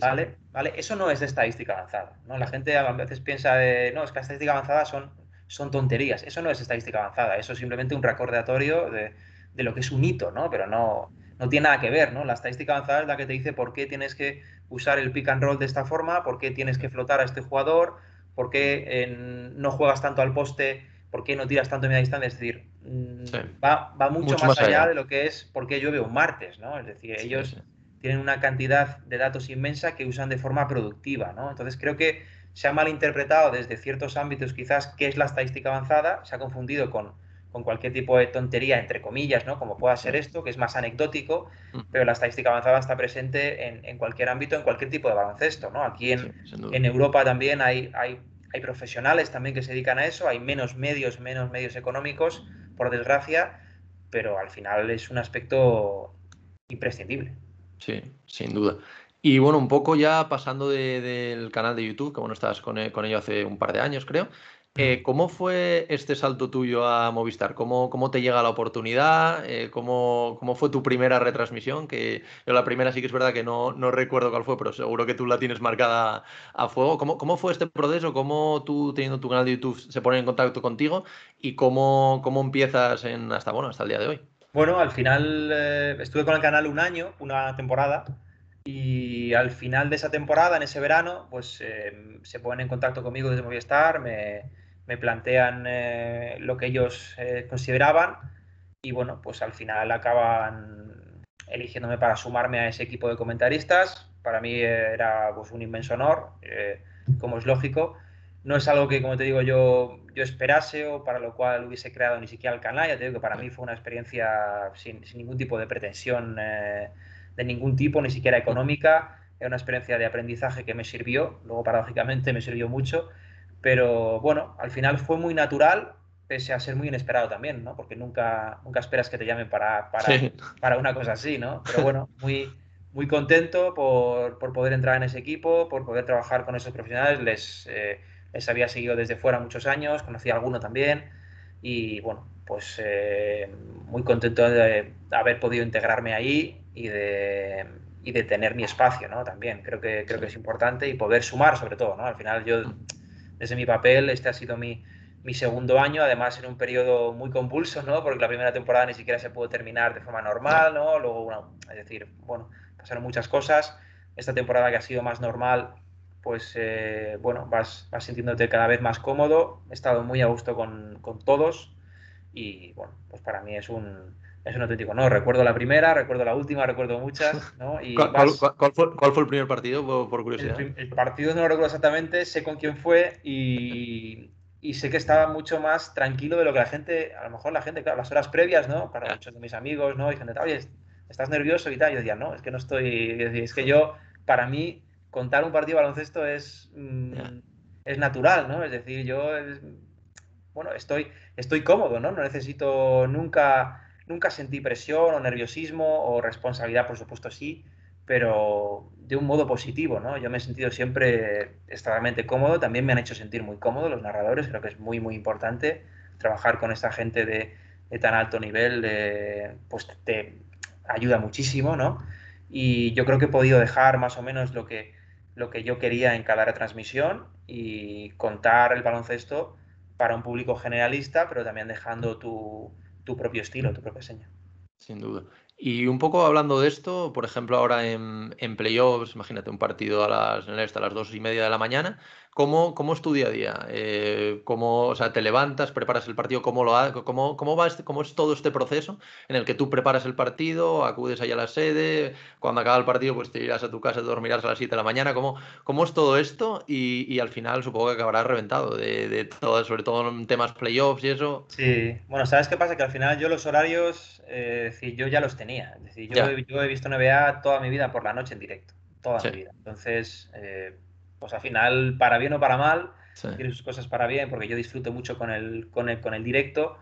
¿Vale? ¿Vale? Eso no es de estadística avanzada, ¿no? La gente a veces piensa de, no, es que la estadística avanzada son, son tonterías. Eso no es estadística avanzada, eso es simplemente un recordatorio de, de lo que es un hito, ¿no? Pero no, no tiene nada que ver, ¿no? La estadística avanzada es la que te dice por qué tienes que usar el pick and roll de esta forma, por qué tienes que flotar a este jugador, ¿Por qué no juegas tanto al poste? ¿Por qué no tiras tanto en media distancia? Es decir, mm, va, mucho, más, allá, de lo que es por qué llueve un martes, ¿no? Es decir, ellos tienen una cantidad de datos inmensa que usan de forma productiva, ¿no? Entonces creo que se ha malinterpretado desde ciertos ámbitos quizás qué es la estadística avanzada, se ha confundido con con cualquier tipo de tontería, entre comillas, ¿no? Como pueda ser esto, que es más anecdótico, pero la estadística avanzada está presente en, cualquier ámbito, en cualquier tipo de baloncesto, ¿no? Aquí en, en Europa también hay, hay, hay, profesionales también que se dedican a eso, hay menos medios, menos medios económicos, por desgracia, pero al final es un aspecto imprescindible. Sí, sin duda. Y bueno, un poco ya pasando del canal de YouTube, que bueno, estás con, con ello hace un par de años, creo. Eh, ¿Cómo fue este salto tuyo a Movistar? ¿Cómo, te llega la oportunidad? Eh, ¿cómo, ¿cómo, fue tu primera retransmisión? Que la primera sí que es verdad que no, recuerdo cuál fue, pero seguro que tú la tienes marcada a fuego. ¿Cómo, ¿Cómo, fue este proceso? ¿Cómo tú, teniendo tu canal de YouTube, se pone en contacto contigo? ¿Y cómo, empiezas hasta, bueno, hasta el día de hoy? Bueno, al final eh, estuve con el canal un año, una temporada, y al final de esa temporada, en ese verano, pues se ponen en contacto conmigo desde Movistar, me me plantean eh, lo que ellos eh, consideraban y bueno, pues al final acaban eligiéndome para sumarme a ese equipo de comentaristas. Para mí era pues, un inmenso honor, eh, como es lógico. No es algo que, como te digo, yo, yo esperase o para lo cual hubiese creado ni siquiera el canal. Ya te digo que para mí fue una experiencia sin, sin ningún tipo de pretensión de ningún tipo, ni siquiera económica. Era una experiencia de aprendizaje que me sirvió, luego paradójicamente me sirvió mucho pero bueno, al final fue muy natural, pese a ser muy inesperado también, ¿no? Porque nunca, nunca esperas que te llamen para, para, una cosa así, ¿no? Pero bueno, muy, muy contento por, poder entrar en ese equipo, por poder trabajar con esos profesionales. Les, eh, les había seguido desde fuera muchos años, conocí a alguno también. Y bueno, pues eh, muy contento de haber podido integrarme ahí y de, y de tener mi espacio, ¿no? También creo que, creo que es importante y poder sumar sobre todo, ¿no? Al final yo mm desde mi papel, este ha sido mi, segundo año, además en un periodo muy convulso, ¿no? Porque la primera temporada ni siquiera se pudo terminar de forma normal, ¿no? Luego, bueno, es decir, bueno, pasaron muchas cosas. Esta temporada que ha sido más normal, pues, eh, bueno, vas, vas, sintiéndote cada vez más cómodo. He estado muy a gusto con, todos y, bueno, pues para mí es un, es un auténtico no. Recuerdo la primera, recuerdo la última, recuerdo muchas. ¿no? Y ¿Cuál, fue, el primer partido, por, curiosidad? El, partido no lo recuerdo exactamente, sé con quién fue y, sé que estaba mucho más tranquilo de lo que la gente, a lo mejor la gente, claro, las horas previas, ¿no? Para muchos de mis amigos, ¿no? Y gente, oye, estás nervioso y tal. Yo decía, no, es que no estoy. Es que yo, para mí, contar un partido de baloncesto es, mm, es natural, ¿no? Es decir, yo, bueno, estoy, estoy cómodo, ¿no? No necesito nunca Nunca sentí presión o nerviosismo o responsabilidad, por supuesto sí, pero de un modo positivo, ¿no? Yo me he sentido siempre extremadamente cómodo, también me han hecho sentir muy cómodo los narradores, creo que es muy, muy importante trabajar con esta gente de, tan alto nivel, pues te ayuda muchísimo, ¿no? Y yo creo que he podido dejar más o menos lo que, lo que yo quería en cada retransmisión y contar el baloncesto para un público generalista, pero también dejando tu, tu propio estilo, tu propia seña. Sin duda. Y un poco hablando de esto, por ejemplo, ahora en, en playoffs, imagínate un partido a las, a las dos y media de la mañana, ¿Cómo, ¿Cómo, es tu día a día? Eh, ¿cómo, o sea, ¿Te levantas, preparas el partido? ¿Cómo, lo cómo, cómo, va este, ¿Cómo es todo este proceso en el que tú preparas el partido, acudes allá a la sede, cuando acaba el partido pues te irás a tu casa, te dormirás a las 7 de la mañana? ¿Cómo, cómo es todo esto? Y, y, al final supongo que acabarás reventado, de, de todo, sobre todo en temas playoffs y eso. Sí, bueno, ¿sabes qué pasa? Que al final yo los horarios, eh, decir, yo ya los tenía. Es decir, yo, he, yo, he, visto NBA toda mi vida por la noche en directo, toda mi vida. Entonces... Eh, pues al final, para bien o para mal, tiene sus cosas para bien, porque yo disfruto mucho con el, con el, con el directo.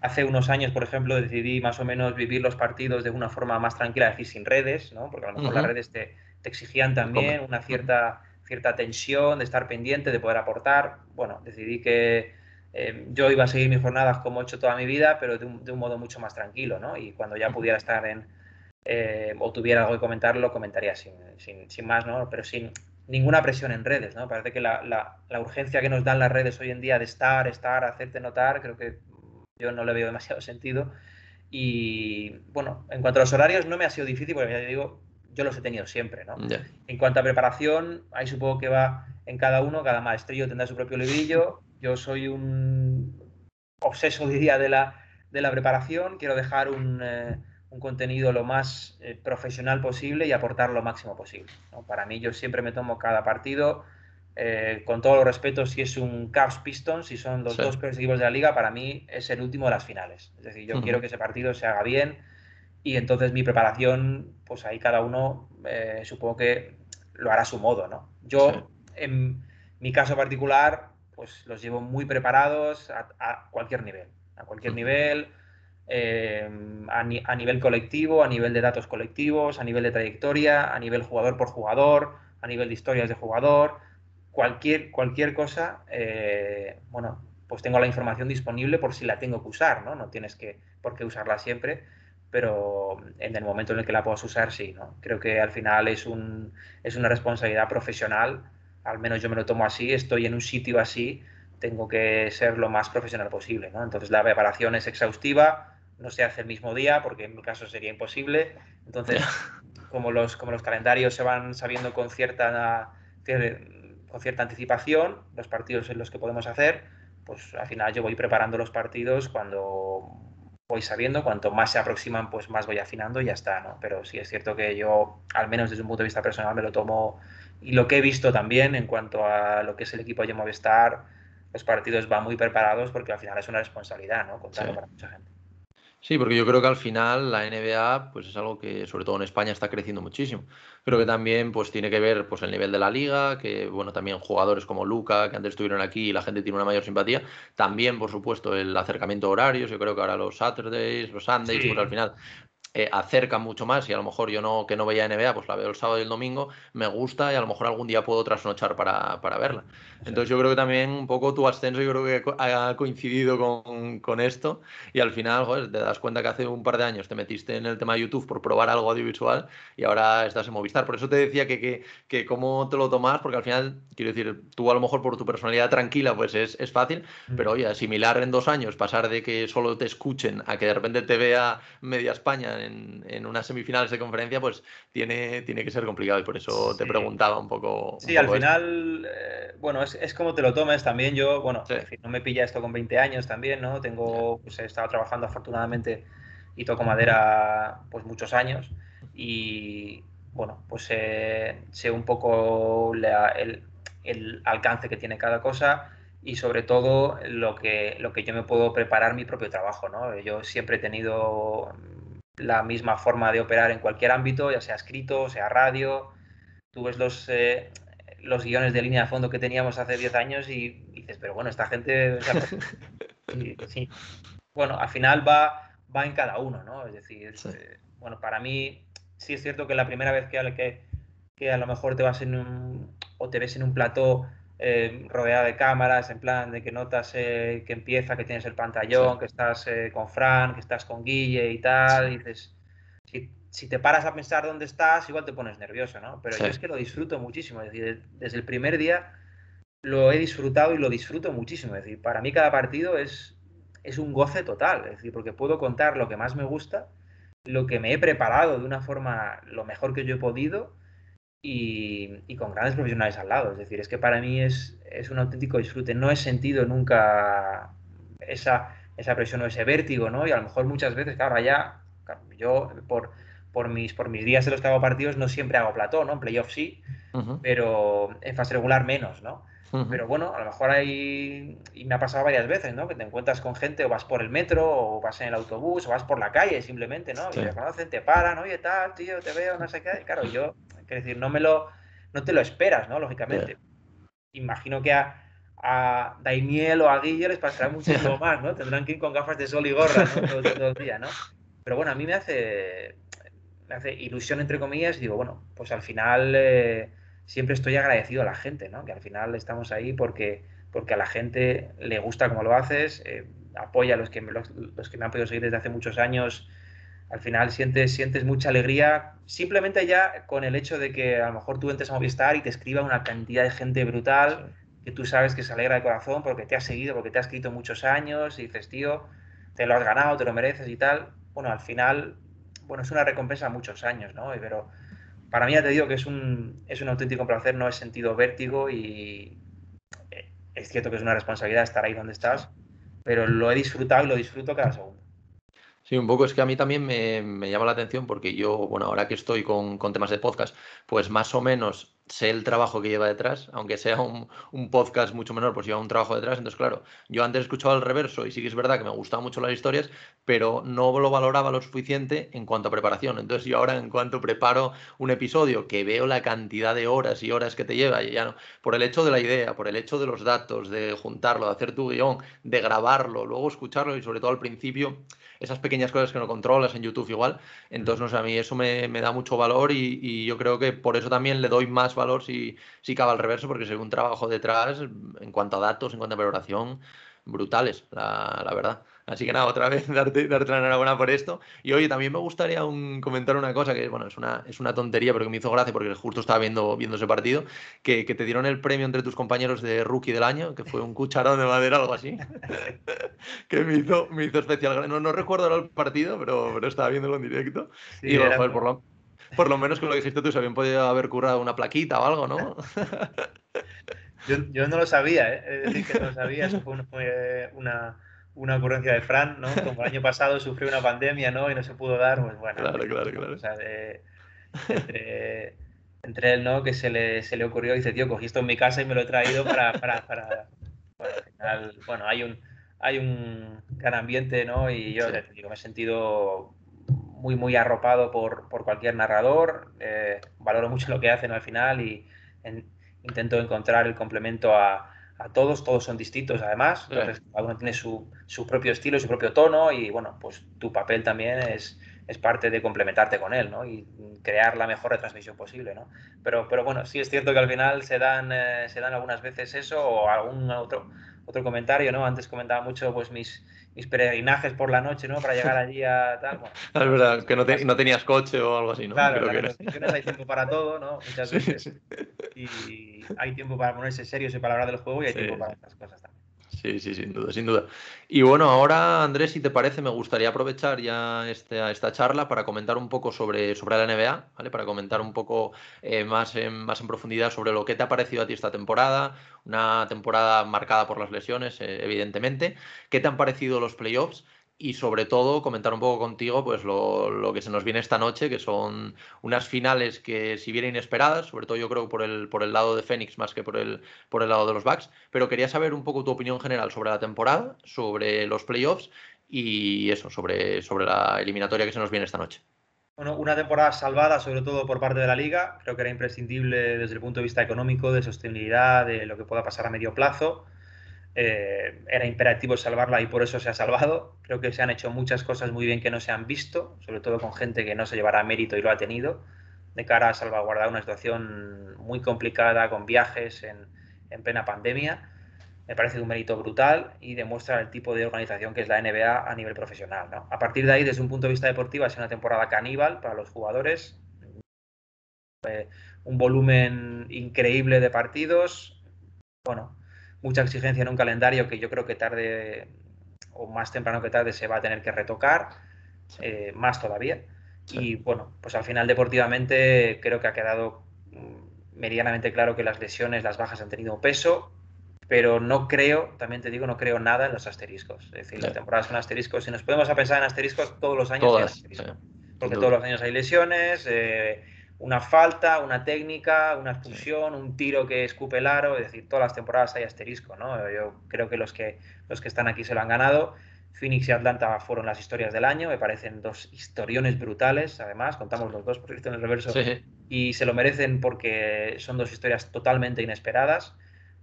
Hace unos años, por ejemplo, decidí más o menos vivir los partidos de una forma más tranquila, es decir, sin redes, ¿no? porque a lo mejor las redes te, te exigían también una cierta, cierta tensión de estar pendiente, de poder aportar. Bueno, decidí que eh, yo iba a seguir mis jornadas como he hecho toda mi vida, pero de un, de un modo mucho más tranquilo, ¿no? Y cuando ya pudiera estar en, eh, o tuviera algo que comentar, lo comentaría sin, sin, sin, más, ¿no? Pero sin, ninguna presión en redes, ¿no? Parece que la, la, urgencia que nos dan las redes hoy en día de estar, estar, hacerte notar, creo que yo no le veo demasiado sentido. Y bueno, en cuanto a los horarios, no me ha sido difícil, porque ya digo, yo los he tenido siempre, ¿no? En cuanto a preparación, ahí supongo que va en cada uno, cada maestrillo tendrá su propio librillo. Yo soy un obseso, diría, de la, de la preparación. Quiero dejar un, eh, un contenido lo más eh, profesional posible y aportar lo máximo posible. Para mí yo siempre me tomo cada partido, eh, con todo los respeto, si es un Cavs Pistons, si son los dos peores equipos de la liga, para mí es el último de las finales. Es decir, yo quiero que ese partido se haga bien y entonces mi preparación, pues ahí cada uno eh, supongo que lo hará a su modo. ¿no? Yo, en mi caso particular, pues los llevo muy preparados a, cualquier nivel. A cualquier nivel eh, a, nivel colectivo, a nivel de datos colectivos, a nivel de trayectoria, a nivel jugador por jugador, a nivel de historias de jugador, cualquier, cualquier cosa, eh, bueno, pues tengo la información disponible por si la tengo que usar, ¿no? No tienes que, por qué usarla siempre, pero en el momento en el que la puedas usar, sí, ¿no? Creo que al final es, un, es una responsabilidad profesional, al menos yo me lo tomo así, estoy en un sitio así, tengo que ser lo más profesional posible, ¿no? Entonces la preparación es exhaustiva, no se hace el mismo día, porque en mi caso sería imposible. Entonces, como los, como los calendarios se van sabiendo con cierta, con cierta anticipación, los partidos en los que podemos hacer, pues al final yo voy preparando los partidos cuando voy sabiendo, cuanto más se aproximan, pues más voy afinando y ya está, ¿no? Pero sí es cierto que yo, al menos desde un punto de vista personal, me lo tomo y lo que he visto también en cuanto a lo que es el equipo de Movistar, los partidos van muy preparados porque al final es una responsabilidad, ¿no? Contarlo para mucha gente. Sí, porque yo creo que al final la NBA pues es algo que sobre todo en España está creciendo muchísimo. Creo que también pues tiene que ver pues el nivel de la liga, que bueno, también jugadores como Luca, que antes estuvieron aquí y la gente tiene una mayor simpatía. También, por supuesto, el acercamiento a horarios. Yo creo que ahora los Saturdays, los Sundays, pues al final eh, acerca mucho más y a lo mejor yo no que no veía NBA, pues la veo el sábado y el domingo, me gusta y a lo mejor algún día puedo trasnochar para, para verla. Entonces yo creo que también un poco tu ascenso yo creo que ha coincidido con, con esto y al final joder, te das cuenta que hace un par de años te metiste en el tema de YouTube por probar algo audiovisual y ahora estás en Movistar. Por eso te decía que, que, que cómo te lo tomas, porque al final, quiero decir, tú a lo mejor por tu personalidad tranquila pues es, es fácil, mm. pero oye, asimilar en dos años, pasar de que solo te escuchen a que de repente te vea media España en, unas semifinales de conferencia, pues tiene, tiene que ser complicado y por eso te preguntaba un poco. Sí, al final, eh, bueno, es, es, como te lo tomes también. Yo, bueno, no me pilla esto con 20 años también, ¿no? Tengo, pues he estado trabajando afortunadamente y toco madera pues muchos años y bueno, pues sé un poco el, el, alcance que tiene cada cosa y sobre todo lo que, lo que yo me puedo preparar mi propio trabajo, ¿no? Yo siempre he tenido la misma forma de operar en cualquier ámbito, ya sea escrito, sea radio. Tú ves los, eh, los guiones de línea de fondo que teníamos hace 10 años y, dices, pero bueno, esta gente... sí, Bueno, al final va, va en cada uno, ¿no? Es decir, eh, bueno, para mí sí es cierto que la primera vez que, que, que a lo mejor te vas en un, o te ves en un plató eh, rodeado de cámaras, en plan de que notas eh, que empieza, que tienes el pantallón, que estás eh, con Fran, que estás con Guille y tal, y dices, si, te paras a pensar dónde estás, igual te pones nervioso, ¿no? Pero yo es que lo disfruto muchísimo, es decir, desde el primer día lo he disfrutado y lo disfruto muchísimo, es decir, para mí cada partido es, es un goce total, es decir, porque puedo contar lo que más me gusta, lo que me he preparado de una forma lo mejor que yo he podido, y, con grandes profesionales al lado. Es decir, es que para mí es, es un auténtico disfrute. No he sentido nunca esa, esa presión o ese vértigo, ¿no? Y a lo mejor muchas veces, claro, ya yo por, por, mis, por mis días en los que hago partidos no siempre hago plató, ¿no? En playoff sí, pero en fase regular menos, ¿no? Pero bueno, a lo mejor hay, y me ha pasado varias veces, ¿no? Que te encuentras con gente o vas por el metro o vas en el autobús o vas por la calle simplemente, ¿no? Y te conocen, te paran, oye, tal, tío, te veo, no sé qué. Claro, yo es decir, no me lo, no te lo esperas, ¿no? Lógicamente. Imagino que a, a Daimiel o a Guille les pasará muchísimo más, ¿no? Tendrán que ir con gafas de sol y gorra, ¿no? Todo, el día, ¿no? Pero bueno, a mí me hace, me hace ilusión, entre comillas, y digo, bueno, pues al final eh, siempre estoy agradecido a la gente, ¿no? Que al final estamos ahí porque, porque a la gente le gusta como lo haces, eh, apoya a los que, los, los que me han podido seguir desde hace muchos años al final sientes, sientes mucha alegría simplemente ya con el hecho de que a lo mejor tú entres a Movistar y te escriba una cantidad de gente brutal que tú sabes que se alegra de corazón porque te ha seguido, porque te ha escrito muchos años y dices, tío, te lo has ganado, te lo mereces y tal. Bueno, al final, bueno, es una recompensa a muchos años, ¿no? Pero para mí ya te digo que es un, es un auténtico placer, no he sentido vértigo y eh, es cierto que es una responsabilidad estar ahí donde estás, pero lo he disfrutado y lo disfruto cada segundo. Sí, un poco es que a mí también me, me llama la atención porque yo, bueno, ahora que estoy con, con, temas de podcast, pues más o menos sé el trabajo que lleva detrás, aunque sea un, un, podcast mucho menor, pues lleva un trabajo detrás. Entonces, claro, yo antes escuchaba el reverso y sí que es verdad que me gustaban mucho las historias, pero no lo valoraba lo suficiente en cuanto a preparación. Entonces, yo ahora en cuanto preparo un episodio que veo la cantidad de horas y horas que te lleva, y ya no, por el hecho de la idea, por el hecho de los datos, de juntarlo, de hacer tu guion, de grabarlo, luego escucharlo y sobre todo al principio esas pequeñas cosas que no controlas en YouTube igual. Entonces, no sé, a mí eso me, me da mucho valor y, y, yo creo que por eso también le doy más valor si, si cabe al reverso, porque un trabajo detrás en cuanto a datos, en cuanto a preparación, brutales, la, la verdad. Así que nada, otra vez darte, darte la enhorabuena por esto. Y oye, también me gustaría un, comentar una cosa que, bueno, es una, es una tontería, pero que me hizo gracia porque justo estaba viendo, viendo ese partido, que, que te dieron el premio entre tus compañeros de rookie del año, que fue un cucharón de madera algo así, que me hizo, me hizo especial. No, no recuerdo el partido, pero, pero estaba viéndolo en directo. y digo, joder, por lo, por lo menos con lo que dijiste tú, se habían podido haber currado una plaquita o algo, ¿no? yo, yo, no lo sabía, ¿eh? es decir, que no lo sabía, eso fue una una ocurrencia de Fran, ¿no? Como el año pasado sufrió una pandemia, ¿no? Y no se pudo dar, pues bueno. Claro, claro, claro. O sea, de, entre, entre, él, ¿no? Que se le, se le ocurrió, dice, tío, cogí esto en mi casa y me lo he traído para... para, para... Bueno, al final, bueno, hay un, hay un gran ambiente, ¿no? Y yo sí. digo, me he sentido muy, muy arropado por, por cualquier narrador. Eh, valoro mucho lo que hacen al final y en, intento encontrar el complemento a a todos, todos son distintos además, entonces cada uno tiene su, su, propio estilo, su propio tono y bueno, pues tu papel también es, es parte de complementarte con él, ¿no? Y crear la mejor retransmisión posible, ¿no? Pero, pero bueno, sí es cierto que al final se dan, eh, se dan algunas veces eso o algún otro, otro comentario, ¿no? Antes comentaba mucho pues mis, mis peregrinajes por la noche, ¿no? Para llegar allí a tal. Bueno, es verdad, que no, te, no, tenías coche o algo así, ¿no? Claro, Creo que hay tiempo para todo, ¿no? Muchas veces. Sí. Y hay tiempo para ponerse serios y para hablar del juego y hay sí. tiempo para estas cosas también. Sí, sí, sin duda, sin duda. Y bueno, ahora, Andrés, si te parece, me gustaría aprovechar ya esta, esta charla para comentar un poco sobre, sobre la NBA, ¿vale? Para comentar un poco eh, más, en, más en profundidad sobre lo que te ha parecido a ti esta temporada, una temporada marcada por las lesiones, eh, evidentemente. ¿Qué te han parecido los playoffs? Y sobre todo comentar un poco contigo pues lo, que se nos viene esta noche, que son unas finales que si bien inesperadas, sobre todo yo creo por el, por el lado de Fénix más que por el, por el lado de los Bucks, pero quería saber un poco tu opinión general sobre la temporada, sobre los playoffs y eso, sobre, sobre la eliminatoria que se nos viene esta noche. Bueno, una temporada salvada, sobre todo por parte de la liga. Creo que era imprescindible desde el punto de vista económico, de sostenibilidad, de lo que pueda pasar a medio plazo. Eh, era imperativo salvarla y por eso se ha salvado. Creo que se han hecho muchas cosas muy bien que no se han visto, sobre todo con gente que no se llevará mérito y lo ha tenido, de cara a salvaguardar una situación muy complicada con viajes en, en plena pandemia. Me parece un mérito brutal y demuestra el tipo de organización que es la NBA a nivel profesional. A partir de ahí, desde un punto de vista deportivo, ha sido una temporada caníbal para los jugadores. Un volumen increíble de partidos. Bueno, mucha exigencia en un calendario que yo creo que tarde o más temprano que tarde se va a tener que retocar, eh, más todavía. Y bueno, pues al final deportivamente creo que ha quedado mm, medianamente claro que las lesiones, las bajas han tenido peso, pero no creo, también te digo, no creo nada en los asteriscos. Es decir, las temporadas son asteriscos. Si nos podemos a pensar en asteriscos, todos los años hay asteriscos. Porque todos los años hay lesiones. Eh, una falta, una técnica, una expulsión, un tiro que escupe el aro, es decir, todas las temporadas hay asterisco, ¿no? Yo creo que los que, los que están aquí se lo han ganado. Phoenix y Atlanta fueron las historias del año, me parecen dos historiones brutales, además, contamos los dos por en el reverso, y se lo merecen porque son dos historias totalmente inesperadas.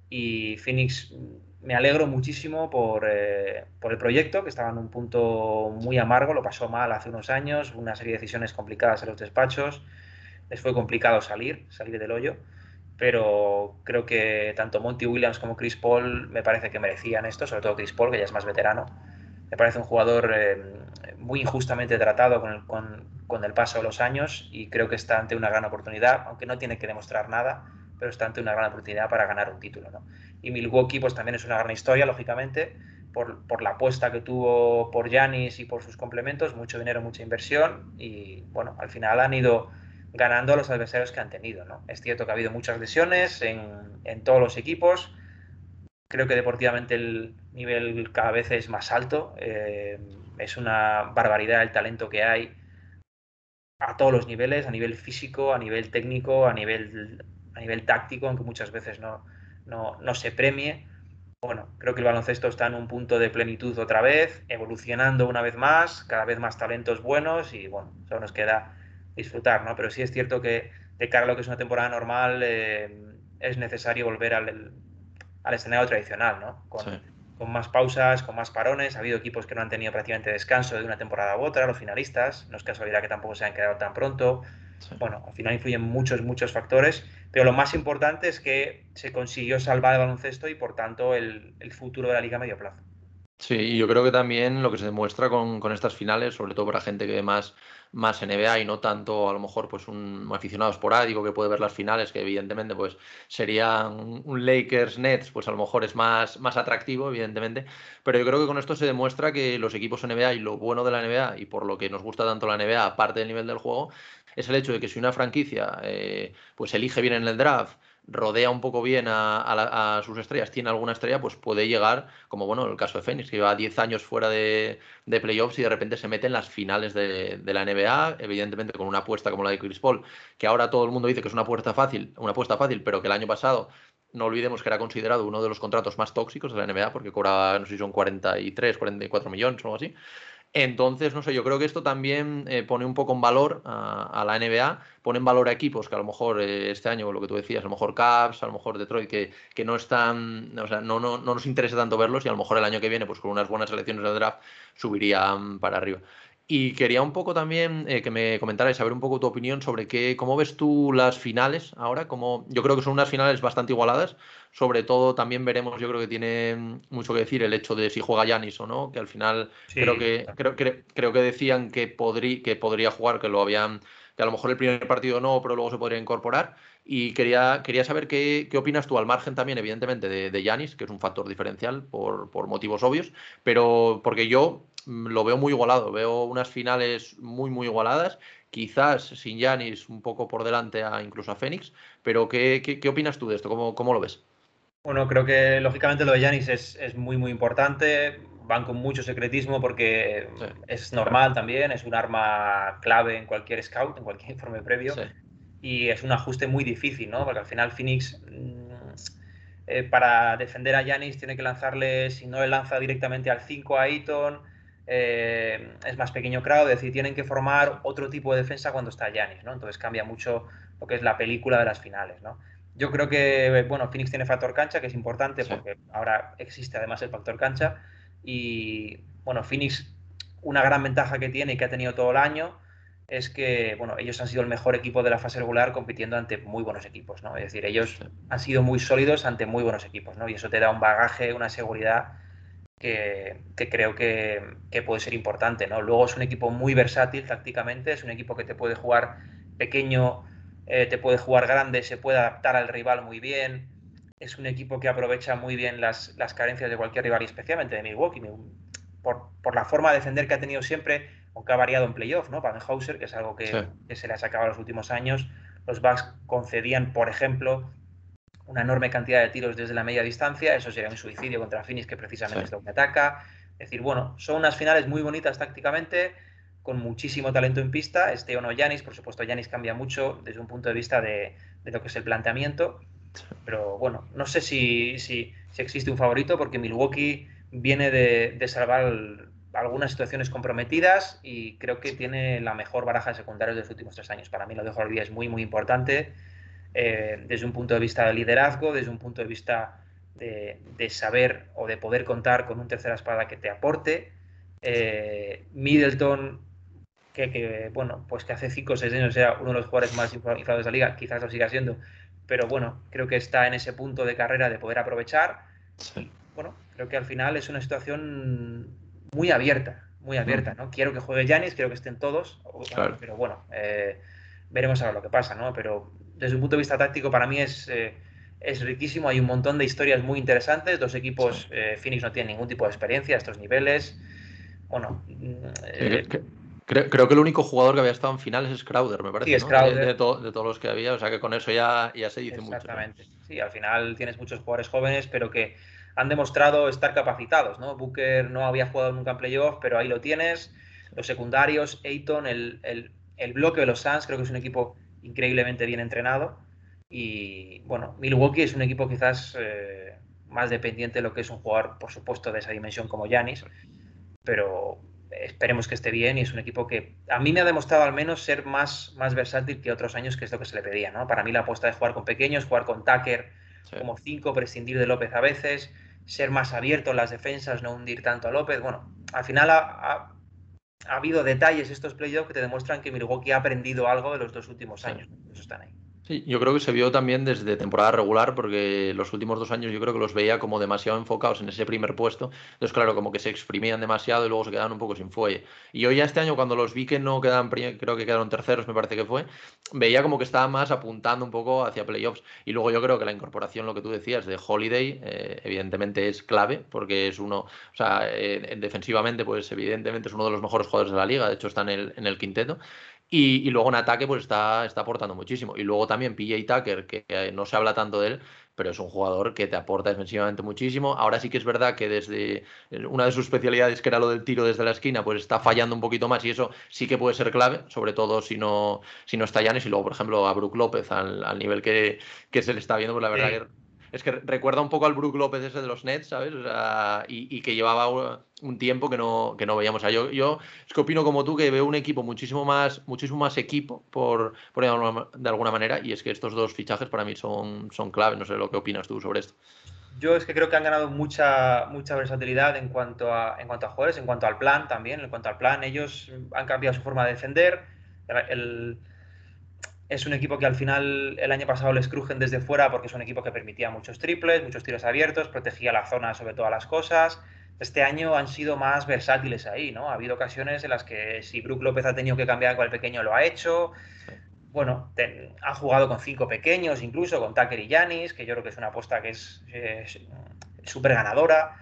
Y Phoenix, me alegro muchísimo por, eh, por el proyecto, que estaba en un punto muy amargo, lo pasó mal hace unos años, una serie de decisiones complicadas en los despachos fue complicado salir, salir del hoyo, pero creo que tanto Monty Williams como Chris Paul me parece que merecían esto, sobre todo Chris Paul, que ya es más veterano. Me parece un jugador eh, muy injustamente tratado con el, con, el paso de los años y creo que está ante una gran oportunidad, aunque no tiene que demostrar nada, pero está ante una gran oportunidad para ganar un título. Y Milwaukee pues también es una gran historia, lógicamente, por, por, la apuesta que tuvo por Yanis y por sus complementos, mucho dinero, mucha inversión y bueno, al final han ido ganando a los adversarios que han tenido. ¿no? Es cierto que ha habido muchas lesiones en, en, todos los equipos. Creo que deportivamente el nivel cada vez es más alto. Eh, es una barbaridad el talento que hay a todos los niveles, a nivel físico, a nivel técnico, a nivel, a nivel táctico, aunque muchas veces no, no, no se premie. Bueno, creo que el baloncesto está en un punto de plenitud otra vez, evolucionando una vez más, cada vez más talentos buenos y bueno, solo nos queda disfrutar, ¿no? Pero sí es cierto que de cara a lo que es una temporada normal eh, es necesario volver al, al, escenario tradicional, ¿no? Con, con, más pausas, con más parones. Ha habido equipos que no han tenido prácticamente descanso de una temporada u otra, los finalistas. No es casualidad que tampoco se han quedado tan pronto. Bueno, al final influyen muchos, muchos factores, pero lo más importante es que se consiguió salvar el baloncesto y por tanto el, el futuro de la liga a medio plazo. Sí, y yo creo que también lo que se demuestra con, con estas finales, sobre todo para gente que más más NBA y no tanto a lo mejor pues un aficionado esporádico que puede ver las finales, que evidentemente pues sería un, Lakers Nets, pues a lo mejor es más, más atractivo, evidentemente, pero yo creo que con esto se demuestra que los equipos NBA y lo bueno de la NBA y por lo que nos gusta tanto la NBA, aparte del nivel del juego, es el hecho de que si una franquicia eh, pues elige bien en el draft, rodea un poco bien a, sus estrellas, tiene alguna estrella, pues puede llegar, como bueno, el caso de Phoenix, que lleva 10 años fuera de, playoffs y de repente se mete en las finales de, la NBA, evidentemente con una apuesta como la de Chris Paul, que ahora todo el mundo dice que es una apuesta fácil, una apuesta fácil, pero que el año pasado no olvidemos que era considerado uno de los contratos más tóxicos de la NBA, porque cobraba, no sé si son 43, 44 millones o algo así. Entonces, no sé, yo creo que esto también eh, pone un poco en valor a, la NBA, pone en valor a equipos que a lo mejor eh, este año, lo que tú decías, a lo mejor Cavs, a lo mejor Detroit, que, no están, o sea, no, no, no, nos interesa tanto verlos y a lo mejor el año que viene, pues con unas buenas selecciones de draft, subirían para arriba. Y quería un poco también eh, que me comentarais, saber un poco tu opinión sobre qué, cómo ves tú las finales ahora. Como, yo creo que son unas finales bastante igualadas. Sobre todo también veremos, yo creo que tiene mucho que decir el hecho de si juega Yanis o no, que al final creo, que, creo, creo, que decían que, podría que podría jugar, que lo habían que a lo mejor el primer partido no, pero luego se podría incorporar. Y quería, quería saber qué, qué opinas tú al margen también, evidentemente, de Yanis, que es un factor diferencial por, por motivos obvios, pero porque yo lo veo muy igualado, veo unas finales muy, muy igualadas, quizás sin Yanis un poco por delante a incluso a Fénix, pero ¿qué, qué, opinas tú de esto? ¿Cómo, ¿Cómo, lo ves? Bueno, creo que lógicamente lo de Yanis es, es, muy, muy importante. van con mucho secretismo porque es normal también, es un arma clave en cualquier scout, en cualquier informe previo. Y es un ajuste muy difícil, ¿no? Porque al final Phoenix, mm, eh, para defender a Yanis, tiene que lanzarle, si no le lanza directamente al 5 a Eaton, eh, es más pequeño crowd, es decir, tienen que formar otro tipo de defensa cuando está Yanis, ¿no? Entonces cambia mucho lo que es la película de las finales, ¿no? Yo creo que, bueno, Phoenix tiene factor cancha, que es importante porque ahora existe además el factor cancha. Y, bueno, Phoenix, una gran ventaja que tiene y que ha tenido todo el año es que, bueno, ellos han sido el mejor equipo de la fase regular compitiendo ante muy buenos equipos, ¿no? Es decir, ellos han sido muy sólidos ante muy buenos equipos, ¿no? Y eso te da un bagaje, una seguridad que, creo que, que, puede ser importante, ¿no? Luego es un equipo muy versátil tácticamente, es un equipo que te puede jugar pequeño eh, te puede jugar grande, se puede adaptar al rival muy bien. Es un equipo que aprovecha muy bien las, carencias de cualquier rival, y especialmente de Milwaukee, por, la forma de defender que ha tenido siempre, aunque ha variado en playoff, ¿no? Hauser, que es algo que, se le ha sacado en los últimos años. Los Bucks concedían, por ejemplo, una enorme cantidad de tiros desde la media distancia. Eso sería un suicidio contra Phoenix, que precisamente es lo que ataca. Es decir, bueno, son unas finales muy bonitas tácticamente con muchísimo talento en pista, este o no Yanis, por supuesto Yanis cambia mucho desde un punto de vista de, lo que es el planteamiento, pero bueno, no sé si, si, existe un favorito porque Milwaukee viene de, salvar algunas situaciones comprometidas y creo que tiene la mejor baraja de secundarios de los últimos tres años. Para mí lo de Horby es muy, muy importante eh, desde un punto de vista de liderazgo, desde un punto de vista de, de saber o de poder contar con un tercera espada que te aporte. Eh, Middleton que, bueno, pues que hace 5 o 6 años era uno de los jugadores más inflados de la liga, quizás lo siga siendo, pero bueno, creo que está en ese punto de carrera de poder aprovechar. Bueno, creo que al final es una situación muy abierta, muy abierta, ¿no? Quiero que juegue Janis, quiero que estén todos, pero bueno, eh, veremos a ver lo que pasa, ¿no? Pero desde un punto de vista táctico para mí es, eh, es riquísimo, hay un montón de historias muy interesantes, dos equipos, eh, Phoenix no tiene ningún tipo de experiencia a estos niveles, bueno... Creo, que el único jugador que había estado en finales es Crowder, me parece. Sí, es De, todos los que había, o sea que con eso ya, ya se dice mucho. Exactamente. Sí, al final tienes muchos jugadores jóvenes, pero que han demostrado estar capacitados, ¿no? Booker no había jugado nunca en playoff, pero ahí lo tienes. Los secundarios, Ayton, el, el, bloque de los Suns, creo que es un equipo increíblemente bien entrenado. Y bueno, Milwaukee es un equipo quizás eh, más dependiente de lo que es un jugador, por supuesto, de esa dimensión como Yanis. Pero esperemos que esté bien y es un equipo que a mí me ha demostrado al menos ser más, más versátil que otros años, que es lo que se le pedía. ¿no? Para mí la apuesta de jugar con pequeños, jugar con Tucker como cinco, prescindir de López a veces, ser más abierto en las defensas, no hundir tanto a López. Bueno, al final ha, habido detalles estos playoffs que te demuestran que Milwaukee ha aprendido algo de los dos últimos años. Eso están ahí. Sí, yo creo que se vio también desde temporada regular, porque los últimos dos años yo creo que los veía como demasiado enfocados en ese primer puesto. Entonces, claro, como que se exprimían demasiado y luego se quedaban un poco sin fuelle. Y hoy, ya este año, cuando los vi que no quedaban, creo que quedaron terceros, me parece que fue, veía como que estaba más apuntando un poco hacia playoffs. Y luego yo creo que la incorporación, lo que tú decías, de Holiday, eh, evidentemente es clave, porque es uno, o sea, eh, defensivamente, pues evidentemente es uno de los mejores jugadores de la liga, de hecho está en el, en el quinteto. Y, luego en ataque pues está, está aportando muchísimo. Y luego también PJ Tucker, que no se habla tanto de él, pero es un jugador que te aporta defensivamente muchísimo. Ahora sí que es verdad que desde una de sus especialidades, que era lo del tiro desde la esquina, pues está fallando un poquito más y eso sí que puede ser clave, sobre todo si no, si no está Yanis y luego, por ejemplo, a Brook López al, nivel que, que, se le está viendo, pues la verdad que es que recuerda un poco al Brook López ese de los Nets, ¿sabes? y, que llevaba un tiempo que no, que no veíamos. yo, yo es que opino como tú que veo un equipo muchísimo más, muchísimo más equipo, por, por de alguna manera, y es que estos dos fichajes para mí son, son clave. No sé lo que opinas tú sobre esto. Yo es que creo que han ganado mucha, mucha versatilidad en cuanto, a, en cuanto a jugadores, en cuanto al plan también. En cuanto al plan, ellos han cambiado su forma de defender. Es un equipo que al final el año pasado les crujen desde fuera porque es un equipo que permitía muchos triples, muchos tiros abiertos, protegía la zona sobre todas las cosas. Este año han sido más versátiles ahí, ¿no? Ha habido ocasiones en las que si Brook López ha tenido que cambiar con el pequeño, lo ha hecho. Bueno, ha jugado con cinco pequeños, incluso con Tucker y Yanis, que yo creo que es una apuesta que es súper ganadora.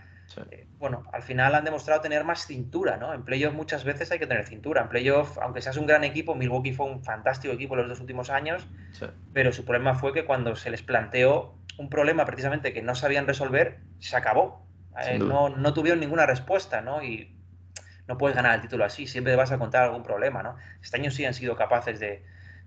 Eh, bueno, al final han demostrado tener más cintura, ¿no? En playoff muchas veces hay que tener cintura. En playoff, aunque seas un gran equipo, Milwaukee fue un fantástico equipo los dos últimos años, pero su problema fue que cuando se les planteó un problema precisamente que no sabían resolver, se acabó. Eh, no, no, tuvieron ninguna respuesta, ¿no? Y no puedes ganar el título así, siempre vas a contar algún problema, ¿no? Este año sí han sido capaces de,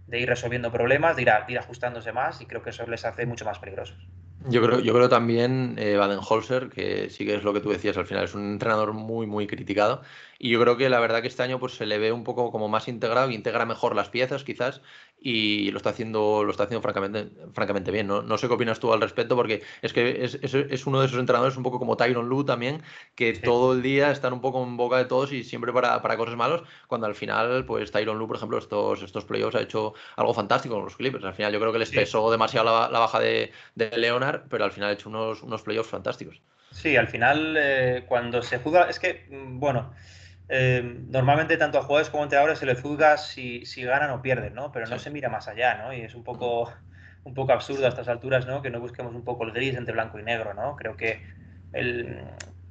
de ir resolviendo problemas, de ir, de ir ajustándose más y creo que eso les hace mucho más peligrosos. Yo creo, yo creo también eh, Baden-Holzer, que sí que es lo que tú decías al final, es un entrenador muy, muy criticado. Y yo creo que la verdad que este año pues, se le ve un poco como más integrado, integra mejor las piezas quizás y lo está haciendo, lo está haciendo francamente, francamente bien. ¿no? no sé qué opinas tú al respecto, porque es que es, es, es uno de esos entrenadores un poco como Tyron Lu también, que sí. todo el día están un poco en boca de todos y siempre para, para cosas malos, cuando al final, pues Tyron Lu, por ejemplo, estos, estos playoffs ha hecho algo fantástico con los Clippers. Al final yo creo que les sí. pesó demasiado la, la baja de, de Leonard pero al final ha hecho unos, unos playoffs fantásticos. Sí, al final, eh, cuando se juzga, es que, mm, bueno, eh, normalmente tanto a jugadores como a entrenadores se les juzga si, si ganan o pierden, ¿no? Pero no sí. se mira más allá, ¿no? Y es un poco, un poco absurdo a estas alturas, ¿no? Que no busquemos un poco el gris entre blanco y negro, ¿no? Creo que el,